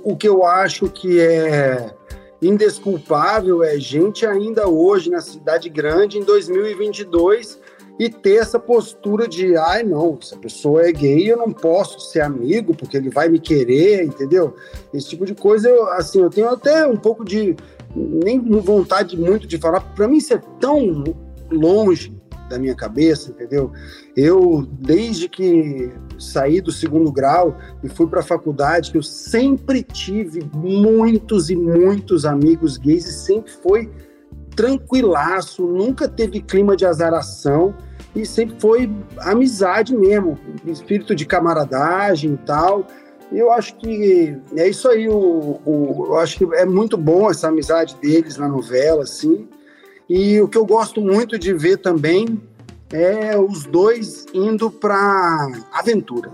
o que eu acho que é indesculpável é gente ainda hoje na cidade grande em 2022 e ter essa postura de ai não, se a pessoa é gay eu não posso ser amigo porque ele vai me querer, entendeu? Esse tipo de coisa eu assim, eu tenho até um pouco de nem vontade muito de falar, para mim isso é tão longe da minha cabeça, entendeu? Eu, desde que saí do segundo grau e fui para a faculdade, eu sempre tive muitos e muitos amigos gays e sempre foi tranquilaço, nunca teve clima de azaração e sempre foi amizade mesmo, espírito de camaradagem e tal. E eu acho que é isso aí, o, o, eu acho que é muito bom essa amizade deles na novela, assim. E o que eu gosto muito de ver também é os dois indo para aventura.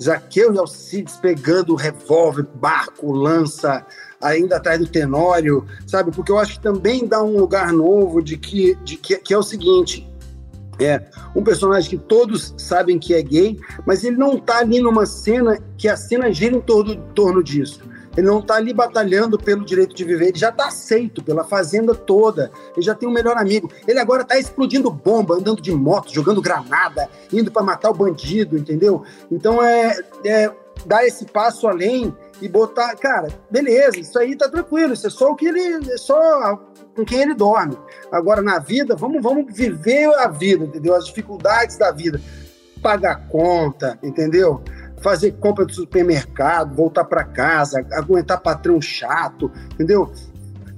Zaqueu e Alcides pegando revólver, barco, lança, ainda atrás do Tenório, sabe? Porque eu acho que também dá um lugar novo de que, de que, que é o seguinte: é um personagem que todos sabem que é gay, mas ele não tá ali numa cena que a cena gira em torno, em torno disso. Ele não está ali batalhando pelo direito de viver, ele já está aceito pela fazenda toda, ele já tem um melhor amigo. Ele agora está explodindo bomba, andando de moto, jogando granada, indo para matar o bandido, entendeu? Então é, é dar esse passo além e botar, cara, beleza, isso aí tá tranquilo, isso é só o que ele, é só com quem ele dorme. Agora na vida, vamos, vamos viver a vida, entendeu? As dificuldades da vida, pagar conta, entendeu? Fazer compra do supermercado, voltar para casa, aguentar patrão chato, entendeu?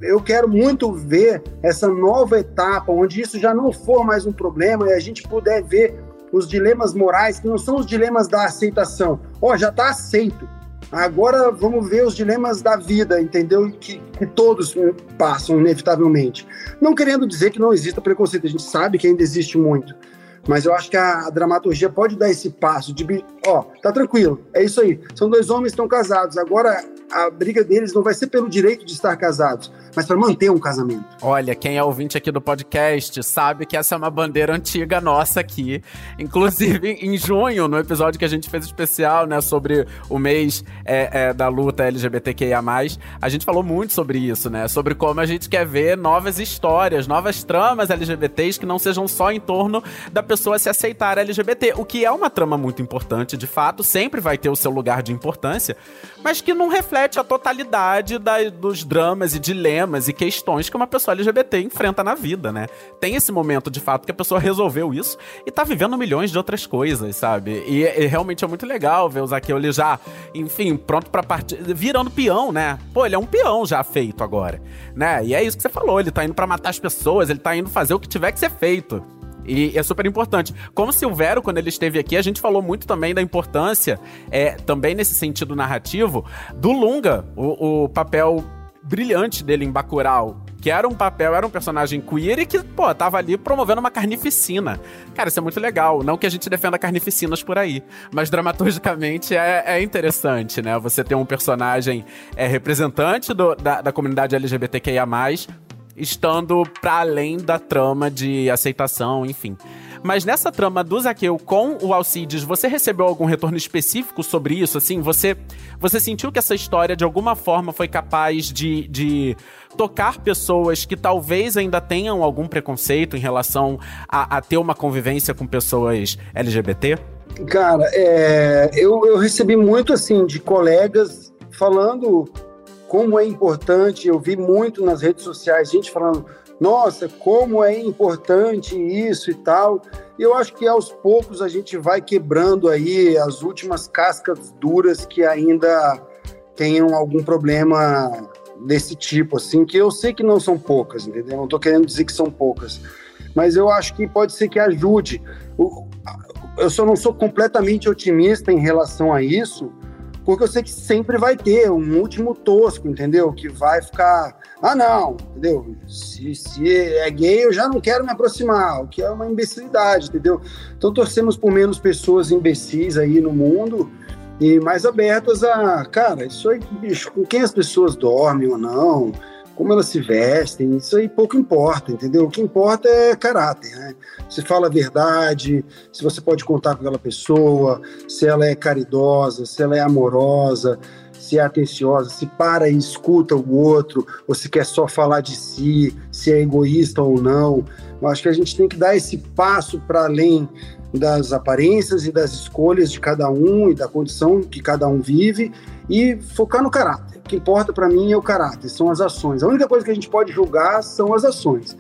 Eu quero muito ver essa nova etapa onde isso já não for mais um problema e a gente puder ver os dilemas morais que não são os dilemas da aceitação. Ó, oh, já está aceito. Agora vamos ver os dilemas da vida, entendeu? Que, que todos passam, inevitavelmente. Não querendo dizer que não exista preconceito, a gente sabe que ainda existe muito. Mas eu acho que a, a dramaturgia pode dar esse passo de, ó, tá tranquilo, é isso aí. São dois homens que estão casados. Agora a briga deles não vai ser pelo direito de estar casados, mas para manter um casamento. Olha, quem é ouvinte aqui do podcast sabe que essa é uma bandeira antiga nossa aqui. Inclusive, em junho, no episódio que a gente fez especial, né, sobre o mês é, é, da luta LGBTQIA, a gente falou muito sobre isso, né? Sobre como a gente quer ver novas histórias, novas tramas LGBTs que não sejam só em torno da pessoa se aceitar LGBT. O que é uma trama muito importante, de fato, sempre vai ter o seu lugar de importância, mas que não reflete a totalidade da, dos dramas e dilemas e questões que uma pessoa LGBT enfrenta na vida, né? Tem esse momento, de fato, que a pessoa resolveu isso e tá vivendo milhões de outras coisas, sabe? E, e realmente é muito legal ver o Zaqueu ele já, enfim, pronto para partir, virando peão, né? Pô, ele é um peão já feito agora, né? E é isso que você falou, ele tá indo para matar as pessoas, ele tá indo fazer o que tiver que ser feito. E é super importante. Como Silvério, quando ele esteve aqui, a gente falou muito também da importância, é, também nesse sentido narrativo, do Lunga, o, o papel brilhante dele em Bacurau, que era um papel, era um personagem queer e que, pô, tava ali promovendo uma carnificina. Cara, isso é muito legal. Não que a gente defenda carnificinas por aí, mas dramaturgicamente é, é interessante, né? Você ter um personagem é, representante do, da, da comunidade LGBTQIA, estando para além da trama de aceitação, enfim. Mas nessa trama do Zaqueu com o Alcides, você recebeu algum retorno específico sobre isso? Assim, você, você sentiu que essa história de alguma forma foi capaz de, de tocar pessoas que talvez ainda tenham algum preconceito em relação a, a ter uma convivência com pessoas LGBT? Cara, é, eu, eu recebi muito assim de colegas falando como é importante. Eu vi muito nas redes sociais gente falando nossa, como é importante isso e tal. Eu acho que aos poucos a gente vai quebrando aí as últimas cascas duras que ainda tenham algum problema desse tipo, assim, que eu sei que não são poucas, entendeu? Não estou querendo dizer que são poucas, mas eu acho que pode ser que ajude. Eu só não sou completamente otimista em relação a isso, porque eu sei que sempre vai ter um último tosco, entendeu? Que vai ficar, ah, não, entendeu? Se, se é gay, eu já não quero me aproximar, o que é uma imbecilidade, entendeu? Então torcemos por menos pessoas imbecis aí no mundo e mais abertas a, cara, isso aí, bicho, com quem as pessoas dormem ou não, como elas se vestem, isso aí pouco importa, entendeu? O que importa é caráter, né? Se fala a verdade, se você pode contar com aquela pessoa, se ela é caridosa, se ela é amorosa, se é atenciosa, se para e escuta o outro, ou se quer só falar de si, se é egoísta ou não. Eu acho que a gente tem que dar esse passo para além das aparências e das escolhas de cada um e da condição que cada um vive e focar no caráter que importa para mim é o caráter, são as ações. A única coisa que a gente pode julgar são as ações.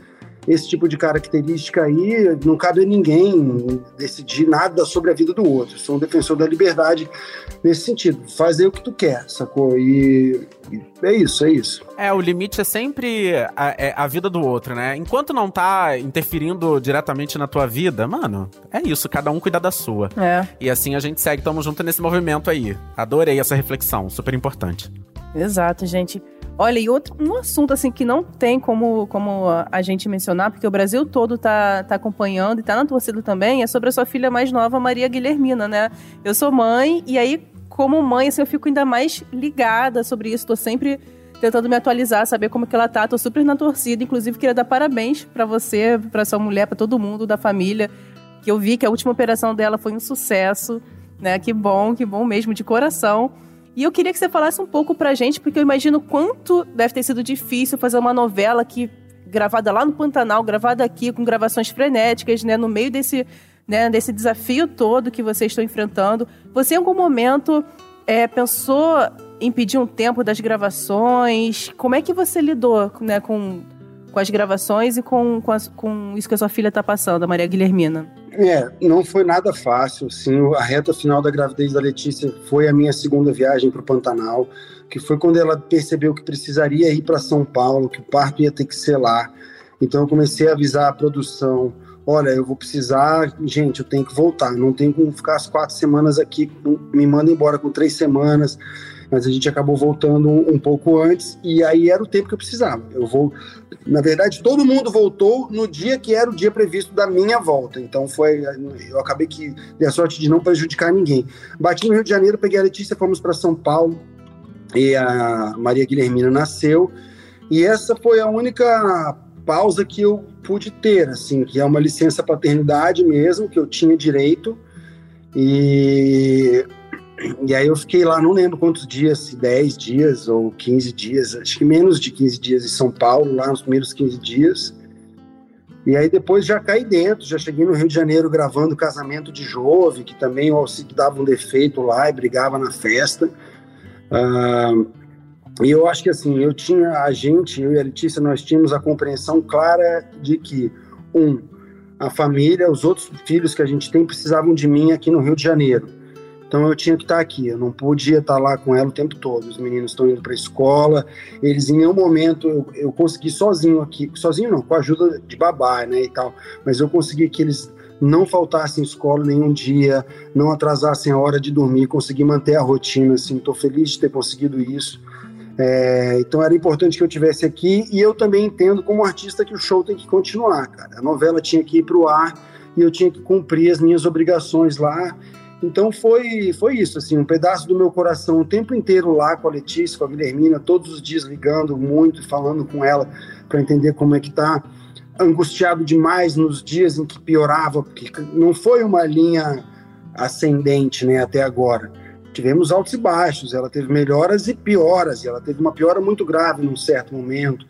Esse tipo de característica aí, não cabe a ninguém decidir nada sobre a vida do outro. sou um defensor da liberdade nesse sentido. Fazer o que tu quer, sacou? E, é isso, é isso. É, o limite é sempre a, é a, vida do outro, né? Enquanto não tá interferindo diretamente na tua vida, mano, é isso, cada um cuida da sua. É. E assim a gente segue, tamo junto nesse movimento aí. Adorei essa reflexão, super importante. Exato, gente. Olha, e outro um assunto assim que não tem como, como a gente mencionar, porque o Brasil todo tá, tá acompanhando e tá na torcida também, é sobre a sua filha mais nova, Maria Guilhermina, né? Eu sou mãe e aí, como mãe, assim, eu fico ainda mais ligada sobre isso, tô sempre tentando me atualizar, saber como que ela tá, tô super na torcida, inclusive queria dar parabéns para você, para sua mulher, para todo mundo da família, que eu vi que a última operação dela foi um sucesso, né? Que bom, que bom mesmo, de coração. E eu queria que você falasse um pouco pra gente, porque eu imagino quanto deve ter sido difícil fazer uma novela que gravada lá no Pantanal, gravada aqui com gravações frenéticas, né, no meio desse, né, desse desafio todo que vocês estão enfrentando. Você em algum momento é, pensou em pedir um tempo das gravações? Como é que você lidou, né, com com as gravações e com, com, com isso que a sua filha está passando, a Maria Guilhermina? É, não foi nada fácil. Sim, a reta final da gravidez da Letícia foi a minha segunda viagem para o Pantanal, que foi quando ela percebeu que precisaria ir para São Paulo, que o parto ia ter que ser lá. Então eu comecei a avisar a produção. Olha, eu vou precisar, gente, eu tenho que voltar. Não tenho como ficar as quatro semanas aqui. Me manda embora com três semanas mas a gente acabou voltando um, pouco antes e aí era o tempo que eu precisava. Eu vou, na verdade, todo mundo voltou no dia que era o dia previsto da minha volta. Então foi, eu acabei que dei a sorte de não prejudicar ninguém. Bati no Rio de Janeiro, peguei a Letícia, fomos para São Paulo e a Maria Guilhermina nasceu e essa foi a única pausa que eu pude ter, assim, que é uma licença paternidade mesmo que eu tinha direito e e aí eu fiquei lá, não lembro quantos dias, 10 dias ou 15 dias, acho que menos de 15 dias em São Paulo, lá nos primeiros 15 dias. E aí depois já caí dentro, já cheguei no Rio de Janeiro gravando casamento de Jove, que também o Alcide dava um defeito lá e brigava na festa. Uh, e eu acho que assim, eu tinha, a gente, eu e a Letícia, nós tínhamos a compreensão clara de que, um, a família, os outros filhos que a gente tem precisavam de mim aqui no Rio de Janeiro. Então eu tinha que estar aqui, eu não podia estar lá com ela o tempo todo. Os meninos estão indo para a escola, eles em nenhum momento eu, eu consegui sozinho aqui, sozinho não, com a ajuda de babá, né, e tal, mas eu consegui que eles não faltassem escola nenhum dia, não atrasassem a hora de dormir, consegui manter a rotina, assim, estou feliz de ter conseguido isso. É, então era importante que eu tivesse aqui e eu também entendo como artista que o show tem que continuar, cara. A novela tinha que ir para o ar e eu tinha que cumprir as minhas obrigações lá Então foi, foi isso, assim, um pedaço do meu coração o tempo inteiro lá com a Letícia, com a Guilhermina, todos os dias ligando muito, falando com ela para entender como é que tá. Angustiado demais nos dias em que piorava, porque não foi uma linha ascendente, né, até agora. Tivemos altos e baixos, ela teve melhoras e pioras, e ela teve uma piora muito grave num certo momento.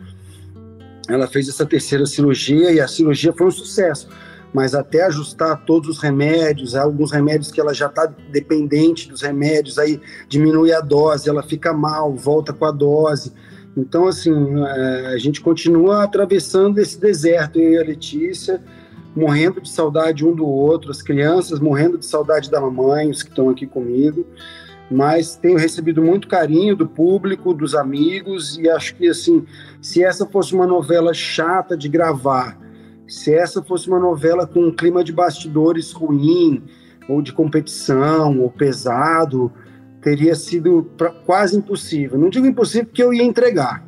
Ela fez essa terceira cirurgia e a cirurgia foi um sucesso mas até ajustar todos os remédios, alguns remédios que ela já está dependente dos remédios, aí diminui a dose, ela fica mal, volta com a dose. Então, assim, é, a gente continua atravessando esse deserto, eu e a Letícia, morrendo de saudade um do outro, as crianças morrendo de saudade da mamãe, os que estão aqui comigo, mas tenho recebido muito carinho do público, dos amigos, e acho que, assim, se essa fosse uma novela chata de gravar, se essa fosse uma novela com um clima de bastidores ruim, ou de competição, ou pesado, teria sido pra, quase impossível. Não digo impossível porque eu ia entregar,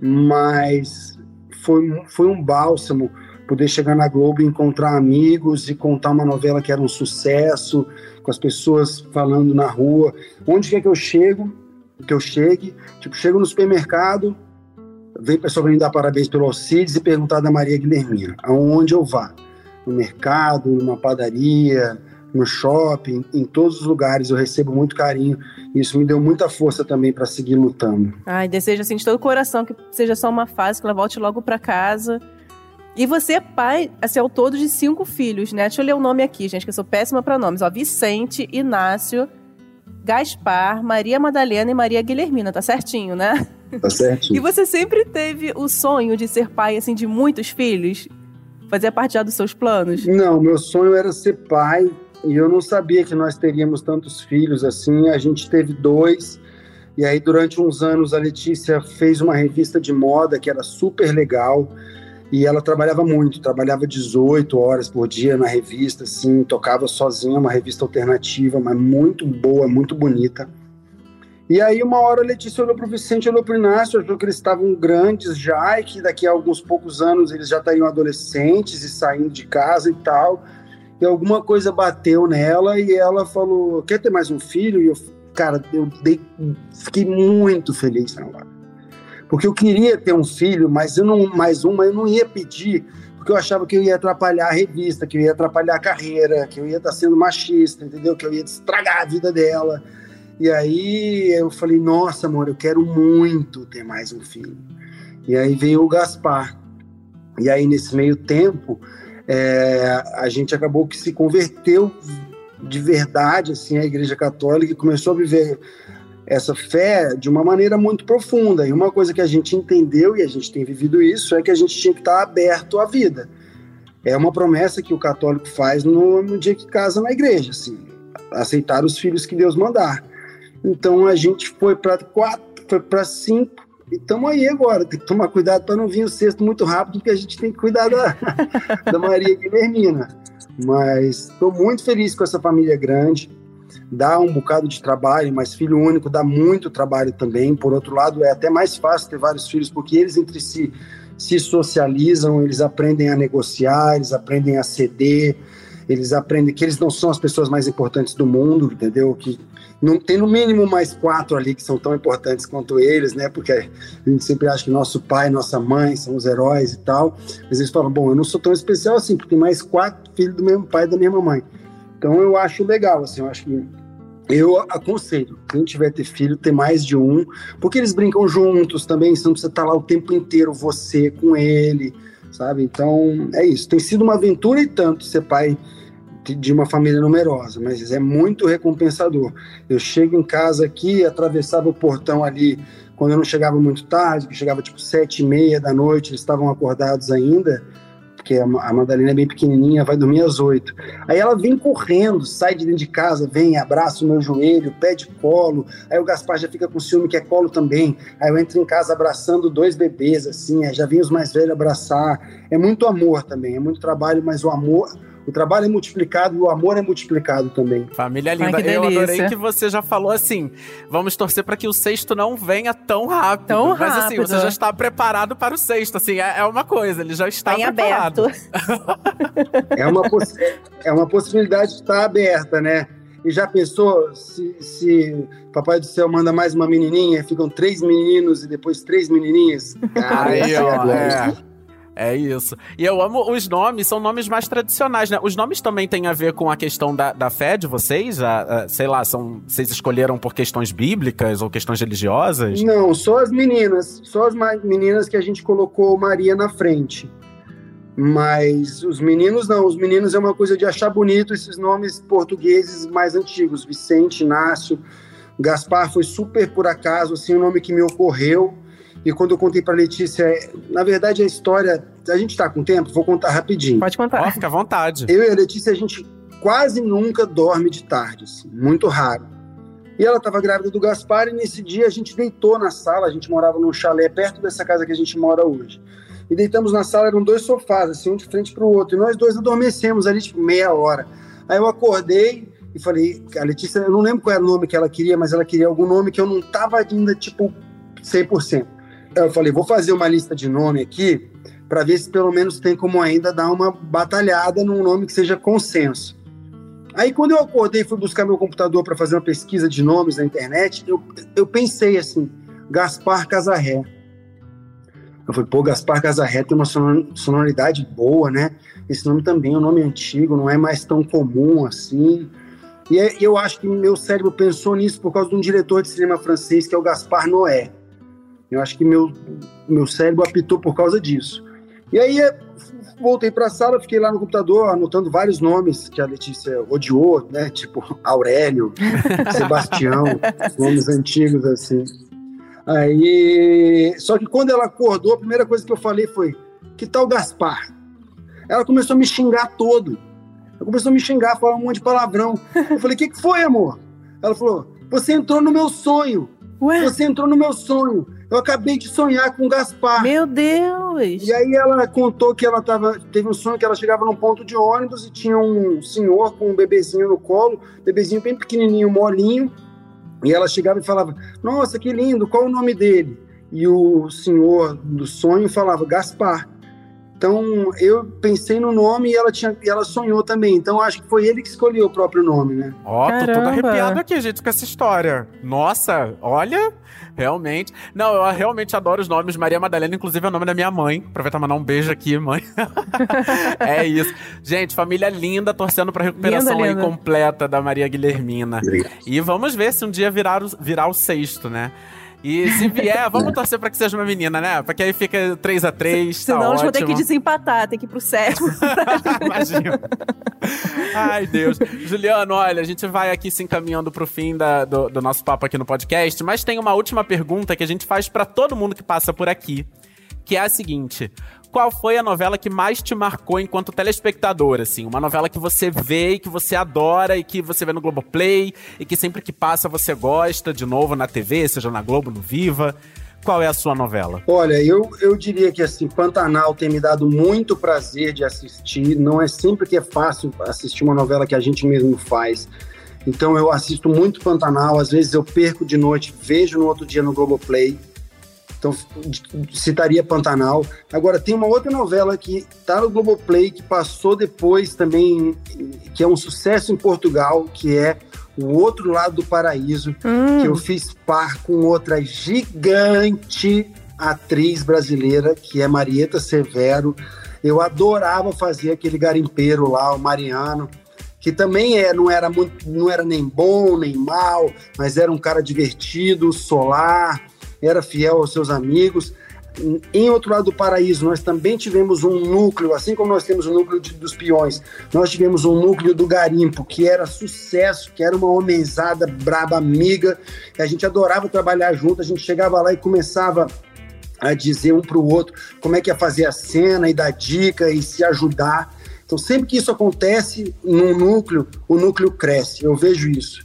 mas foi, foi um bálsamo poder chegar na Globo e encontrar amigos e contar uma novela que era um sucesso, com as pessoas falando na rua. Onde quer que eu chego, que eu chegue, tipo, chego no supermercado, Vem pessoal me dar parabéns pelo Alcides e perguntar da Maria Guilhermina, aonde eu vá, no mercado, numa padaria, no shopping, em todos os lugares eu recebo muito carinho. Isso me deu muita força também para seguir lutando. Ai, desejo assim de todo o coração que seja só uma fase, que ela volte logo para casa. E você é pai, assim, ao todo de cinco filhos, né? Deixa eu ler o nome aqui, gente, que eu sou péssima para nomes. Ó, Vicente, Inácio, Gaspar, Maria Madalena e Maria Guilhermina, tá certinho, né? Tá certinho. e você sempre teve o sonho de ser pai, assim, de muitos filhos? Fazia parte já dos seus planos? Não, meu sonho era ser pai e eu não sabia que nós teríamos tantos filhos assim. A gente teve dois. E aí, durante uns anos, a Letícia fez uma revista de moda que era super legal. E ela trabalhava muito, trabalhava 18 horas por dia na revista, assim, tocava sozinha, uma revista alternativa, mas muito boa, muito bonita. E aí, uma hora, a Letícia olhou para o Vicente, olhou para o Inácio, achou que eles estavam grandes já e que daqui a alguns poucos anos eles já estariam adolescentes e saindo de casa e tal. E alguma coisa bateu nela e ela falou: Quer ter mais um filho? E eu, cara, eu dei, fiquei muito feliz na hora porque eu queria ter um filho, mas eu não mais uma eu não ia pedir, porque eu achava que eu ia atrapalhar a revista, que eu ia atrapalhar a carreira, que eu ia estar sendo machista, entendeu? Que eu ia estragar a vida dela. E aí eu falei, nossa, amor, eu quero muito ter mais um filho. E aí veio o Gaspar. E aí nesse meio tempo é, a gente acabou que se converteu de verdade assim à Igreja Católica e começou a viver essa fé de uma maneira muito profunda. E uma coisa que a gente entendeu, e a gente tem vivido isso, é que a gente tinha que estar aberto à vida. É uma promessa que o católico faz no, no dia que casa na igreja, assim, aceitar os filhos que Deus mandar. Então a gente foi para quatro, foi para cinco, e estamos aí agora. Tem que tomar cuidado para não vir o sexto muito rápido, porque a gente tem que cuidar da, da Maria Guilhermina. Mas estou muito feliz com essa família grande dá um bocado de trabalho, mas filho único dá muito trabalho também. Por outro lado, é até mais fácil ter vários filhos, porque eles entre si se socializam, eles aprendem a negociar, eles aprendem a ceder, eles aprendem que eles não são as pessoas mais importantes do mundo, entendeu? Que não tem no mínimo mais quatro ali que são tão importantes quanto eles, né? Porque a gente sempre acha que nosso pai, nossa mãe são os heróis e tal. Mas eles falam, bom, eu não sou tão especial assim, porque tem mais quatro filhos do mesmo pai e da mesma mãe. Então eu acho legal, assim, eu acho que eu aconselho, quem tiver ter filho, ter mais de um, porque eles brincam juntos também, você não precisa estar lá o tempo inteiro, você com ele, sabe? Então, é isso. Tem sido uma aventura e tanto ser pai de uma família numerosa, mas é muito recompensador. Eu chego em casa aqui, atravessava o portão ali quando eu não chegava muito tarde, que chegava tipo sete e meia da noite, eles estavam acordados ainda, porque a Madalena é bem pequenininha, vai dormir às oito. Aí ela vem correndo, sai de dentro de casa, vem, abraça o meu joelho, pede colo. Aí o Gaspar já fica com ciúme que é colo também. Aí eu entro em casa abraçando dois bebês, assim, já vem os mais velhos abraçar. É muito amor também, é muito trabalho, mas o amor o trabalho é multiplicado e o amor é multiplicado também. Família linda. Ai, Eu adorei que você já falou assim: vamos torcer para que o sexto não venha tão rápido. Tão Mas rápido. assim, você já está preparado para o sexto. Assim, é, é uma coisa, ele já está tá preparado. é, uma é uma possibilidade de estar aberta, né? E já pensou se, se Papai do Céu manda mais uma menininha, ficam três meninos e depois três menininhas? Cara, Aí, é ó, é. É isso. E eu amo os nomes, são nomes mais tradicionais, né? Os nomes também têm a ver com a questão da, da fé de vocês? A- a- sei lá, são, vocês escolheram por questões bíblicas ou questões religiosas? Não, só as meninas. Só as meninas que a gente colocou Maria na frente. Mas os meninos não. Os meninos é uma coisa de achar bonito esses nomes portugueses mais antigos. Vicente, Inácio, Gaspar foi super por acaso, assim, um nome que me ocorreu. E quando eu contei para Letícia, é- na verdade a história, a gente tá com tempo, vou contar rapidinho. Pode contar. Ó, fica à vontade. Eu e a Letícia, a gente quase nunca dorme de tarde, assim, muito raro. E ela estava grávida do Gaspar e nesse dia a gente deitou na sala, a gente morava num chalé perto dessa casa que a gente mora hoje. E deitamos na sala, eram dois sofás, assim, um de frente para o outro. E nós dois adormecemos ali, tipo, meia hora. Aí eu acordei e falei, a Letícia, eu não lembro qual era o nome que ela queria, mas ela queria algum nome que eu não tava ainda, tipo, 100%. Eu falei, vou fazer uma lista de nome aqui, para ver se pelo menos tem como ainda dar uma batalhada num nome que seja consenso. Aí quando eu acordei e fui buscar meu computador para fazer uma pesquisa de nomes na internet, eu, eu pensei assim, Gaspar Casarré. Eu falei, pô, Gaspar Casarré tem uma sonor- sonoridade boa, né? Esse nome também é um nome antigo, não é mais tão comum assim. E é- eu acho que meu cérebro pensou nisso por causa de um diretor de cinema francês que é o Gaspar Noé. Eu acho que meu, meu cérebro apitou por causa disso. E aí eh, voltei para a sala, fiquei lá no computador anotando vários nomes que a Letícia odiou, né? Tipo Aurélio, Sebastião, nomes antigos assim. Aí, só que quando ela acordou, a primeira coisa que eu falei foi: "Que tal Gaspar?" Ela começou a me xingar todo. Ela começou a me xingar, falar um monte de palavrão. Eu falei: "O que que foi, amor?" Ela falou: "Você entrou no meu sonho. Ué, Você entrou no meu sonho. Eu acabei de sonhar com o Gaspar." meu Deus. E aí ela contou que ela tava, teve um sonho que ela chegava num ponto de ônibus e tinha um senhor com um bebezinho no colo, bebezinho bem pequenininho, molinho, e ela chegava e falava: "Nossa, que lindo, qual o nome dele?" E o senhor do sonho falava: "Gaspar". Então eu pensei no nome e ela tinha, e ela sonhou também. Então acho que foi ele que escolheu o próprio nome, né? Ó, tô todo arrepiado aqui, gente, com essa história. Nossa, olha, realmente. Não, eu realmente adoro os nomes. Maria Madalena, inclusive, é o nome da minha mãe. Aproveitar e mandar um beijo aqui, mãe. é isso. Gente, família linda, torcendo pra recuperação Linda, aí linda. completa da Maria Guilhermina. E vamos ver se um dia virar o, virar o sexto, né? E se vier, vamos torcer pra que seja uma menina, né? Pra que aí fica 3 a 3 tá Senão eles vão ter que ótimo. desempatar, tem que ir pro sétimo. Imagina. Ai, Deus. Juliano, olha, a gente vai aqui se encaminhando pro fim da- do, do nosso papo aqui no podcast, mas tem uma última pergunta que a gente faz pra todo mundo que passa por aqui, que é a seguinte: qual foi a novela que mais te marcou enquanto telespectador, assim? Uma novela que você vê e que você adora e que você vê no Globoplay e que sempre que passa você gosta de novo na TV, seja na Globo, no Viva. Qual é a sua novela? Olha, eu, eu diria que assim, Pantanal tem me dado muito prazer de assistir. Não é sempre que é fácil assistir uma novela que a gente mesmo faz. Então eu assisto muito Pantanal, às vezes eu perco de noite, vejo no outro dia no Globoplay. Então citaria Pantanal. Agora tem uma outra novela que tá no Globoplay que passou depois também, que é um sucesso em Portugal, que é O Outro Lado do Paraíso Hum, que eu fiz par com outra gigante atriz brasileira, que é Marieta Severo. Eu adorava fazer aquele garimpeiro lá, o Mariano, que também é, não, era muito, não era nem bom nem mal, mas era um cara divertido, solar, era fiel aos seus amigos. Em Outro Lado do Paraíso, nós também tivemos um núcleo, assim como nós temos o núcleo de- dos peões, nós tivemos um núcleo do garimpo, que era sucesso, que era uma homenzada braba, amiga, a gente adorava trabalhar junto, a gente chegava lá e começava a dizer um para o outro como é que ia fazer a cena e dar dica e se ajudar. Então, sempre que isso acontece num núcleo, o núcleo cresce. Eu vejo isso.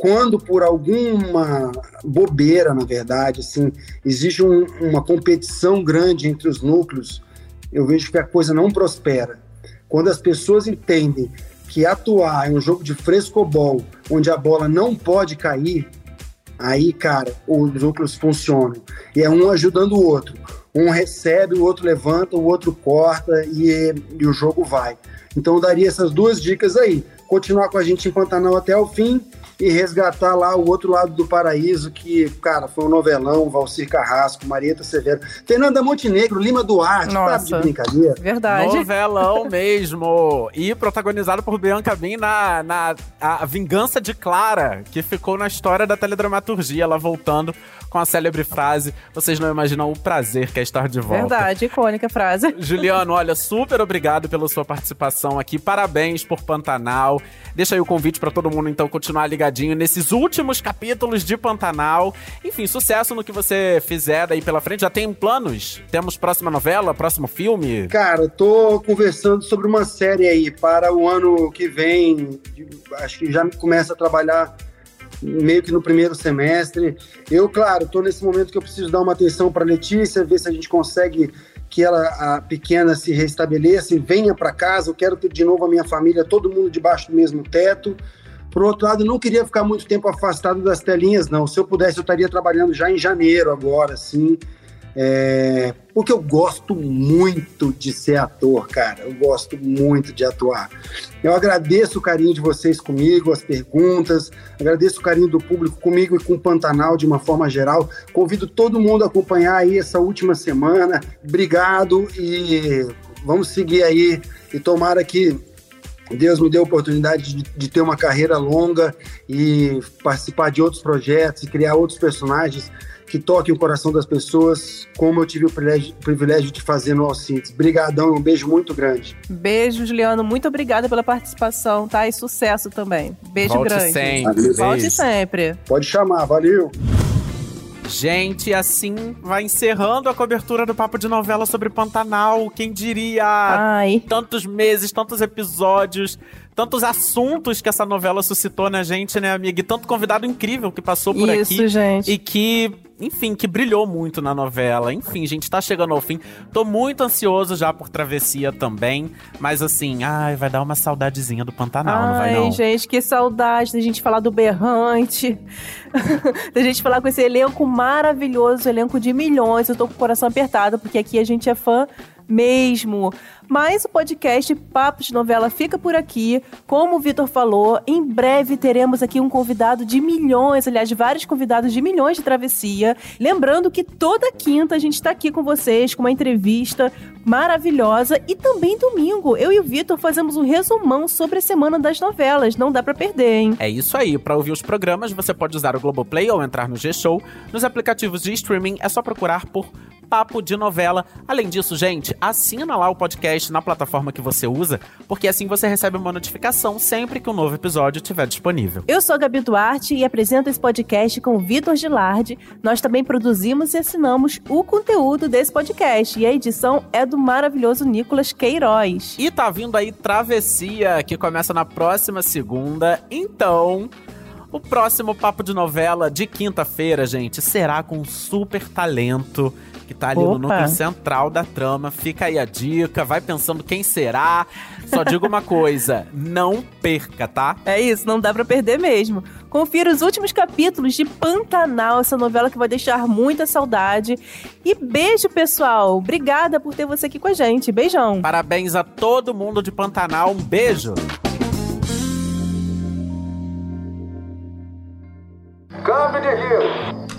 Quando por alguma bobeira, na verdade, assim, existe um- uma competição grande entre os núcleos, eu vejo que a coisa não prospera. Quando as pessoas entendem que atuar é um jogo de frescobol, onde a bola não pode cair, aí, cara, os núcleos funcionam. E é um ajudando o outro. Um recebe, o outro levanta, o outro corta e, e o jogo vai. Então eu daria essas duas dicas aí. continuar com a gente em Pantanal até o fim e resgatar lá o outro lado do paraíso, que, cara, foi um novelão, Valcir Carrasco, Marieta Severo, Fernanda Montenegro, Lima Duarte, Nossa. sabe de brincadeira? Verdade. Novelão mesmo. E protagonizado por Bianca Bin na, na a Vingança de Clara, que ficou na história da teledramaturgia, ela voltando com a célebre frase: Vocês não imaginam o prazer que é estar de volta. Verdade, icônica frase. Juliano, olha, super obrigado pela sua participação aqui. Parabéns por Pantanal. Deixa aí o convite pra todo mundo então continuar nesses últimos capítulos de Pantanal. Enfim, sucesso no que você fizer daí pela frente. Já tem planos? Temos próxima novela, próximo filme? Cara, tô conversando sobre uma série aí para o ano que vem. Acho que já começa a trabalhar meio que no primeiro semestre. Eu, claro, tô nesse momento que eu preciso dar uma atenção para Letícia, ver se a gente consegue que ela, a pequena, se restabeleça e venha para casa. Eu quero ter de novo a minha família, todo mundo debaixo do mesmo teto. Por outro lado, não queria ficar muito tempo afastado das telinhas, não. Se eu pudesse, eu estaria trabalhando já em janeiro agora, assim. É, porque eu gosto muito de ser ator, cara. Eu gosto muito de atuar. Eu agradeço o carinho de vocês comigo, as perguntas, agradeço o carinho do público comigo e com o Pantanal de uma forma geral. Convido todo mundo a acompanhar aí essa última semana. Obrigado e vamos seguir aí e tomara que Deus me deu a oportunidade de, de, ter uma carreira longa e participar de outros projetos e criar outros personagens que toquem o coração das pessoas, como eu tive o privilégio, o privilégio de fazer no Alcides. Obrigadão, um beijo muito grande. Beijo, Juliano. Muito obrigada pela participação, tá? E sucesso também. Beijo Volte grande. Sempre. Volte sempre. Pode chamar, valeu. Gente, assim vai encerrando a cobertura do Papo de Novela sobre Pantanal. Quem diria? Ai. Tantos meses, tantos episódios, tantos assuntos que essa novela suscitou na gente, né, amiga? E tanto convidado incrível que passou por Isso, aqui. gente. E que, enfim, que brilhou muito na novela. Enfim, gente, tá chegando ao fim. Tô muito ansioso já por Travessia também. Mas assim, ai, vai dar uma saudadezinha do Pantanal, não vai Ai, não? gente, que saudade da gente falar do Berrante. da gente falar com esse elenco maravilhoso, elenco de milhões. Eu tô com o coração apertado, porque aqui a gente é fã mesmo. Mas o podcast Papo de Novela fica por aqui. Como o Vitor falou, em breve teremos aqui um convidado de milhões, aliás, vários convidados de milhões de travessia. Lembrando que toda quinta a gente está aqui com vocês com uma entrevista maravilhosa e também domingo eu e o Vitor fazemos um resumão sobre a semana das novelas. Não dá para perder, hein? É isso aí. Para ouvir os programas, você pode usar o Globoplay ou entrar no G-Show. Nos aplicativos de streaming é só procurar por Papo de Novela. Além disso, gente, assina lá o podcast na plataforma que você usa, porque assim você recebe uma notificação sempre que um novo episódio estiver disponível. Eu sou a Gabi Duarte e apresento esse podcast com o Vitor Gilardi. Nós também produzimos e assinamos o conteúdo desse podcast e a edição é do maravilhoso Nicolas Queiroz. E tá vindo aí Travessia, que começa na próxima segunda. Então, o próximo Papo de Novela de quinta-feira, gente, será com um super talento que tá ali Opa. no núcleo central da trama. Fica aí a dica, vai pensando quem será. Só digo uma coisa, não perca, tá? É isso, não dá pra perder mesmo. Confira os últimos capítulos de Pantanal, essa novela que vai deixar muita saudade. E beijo, pessoal. Obrigada por ter você aqui com a gente. Beijão. Parabéns a todo mundo de Pantanal, um beijo! Câmbio de giro.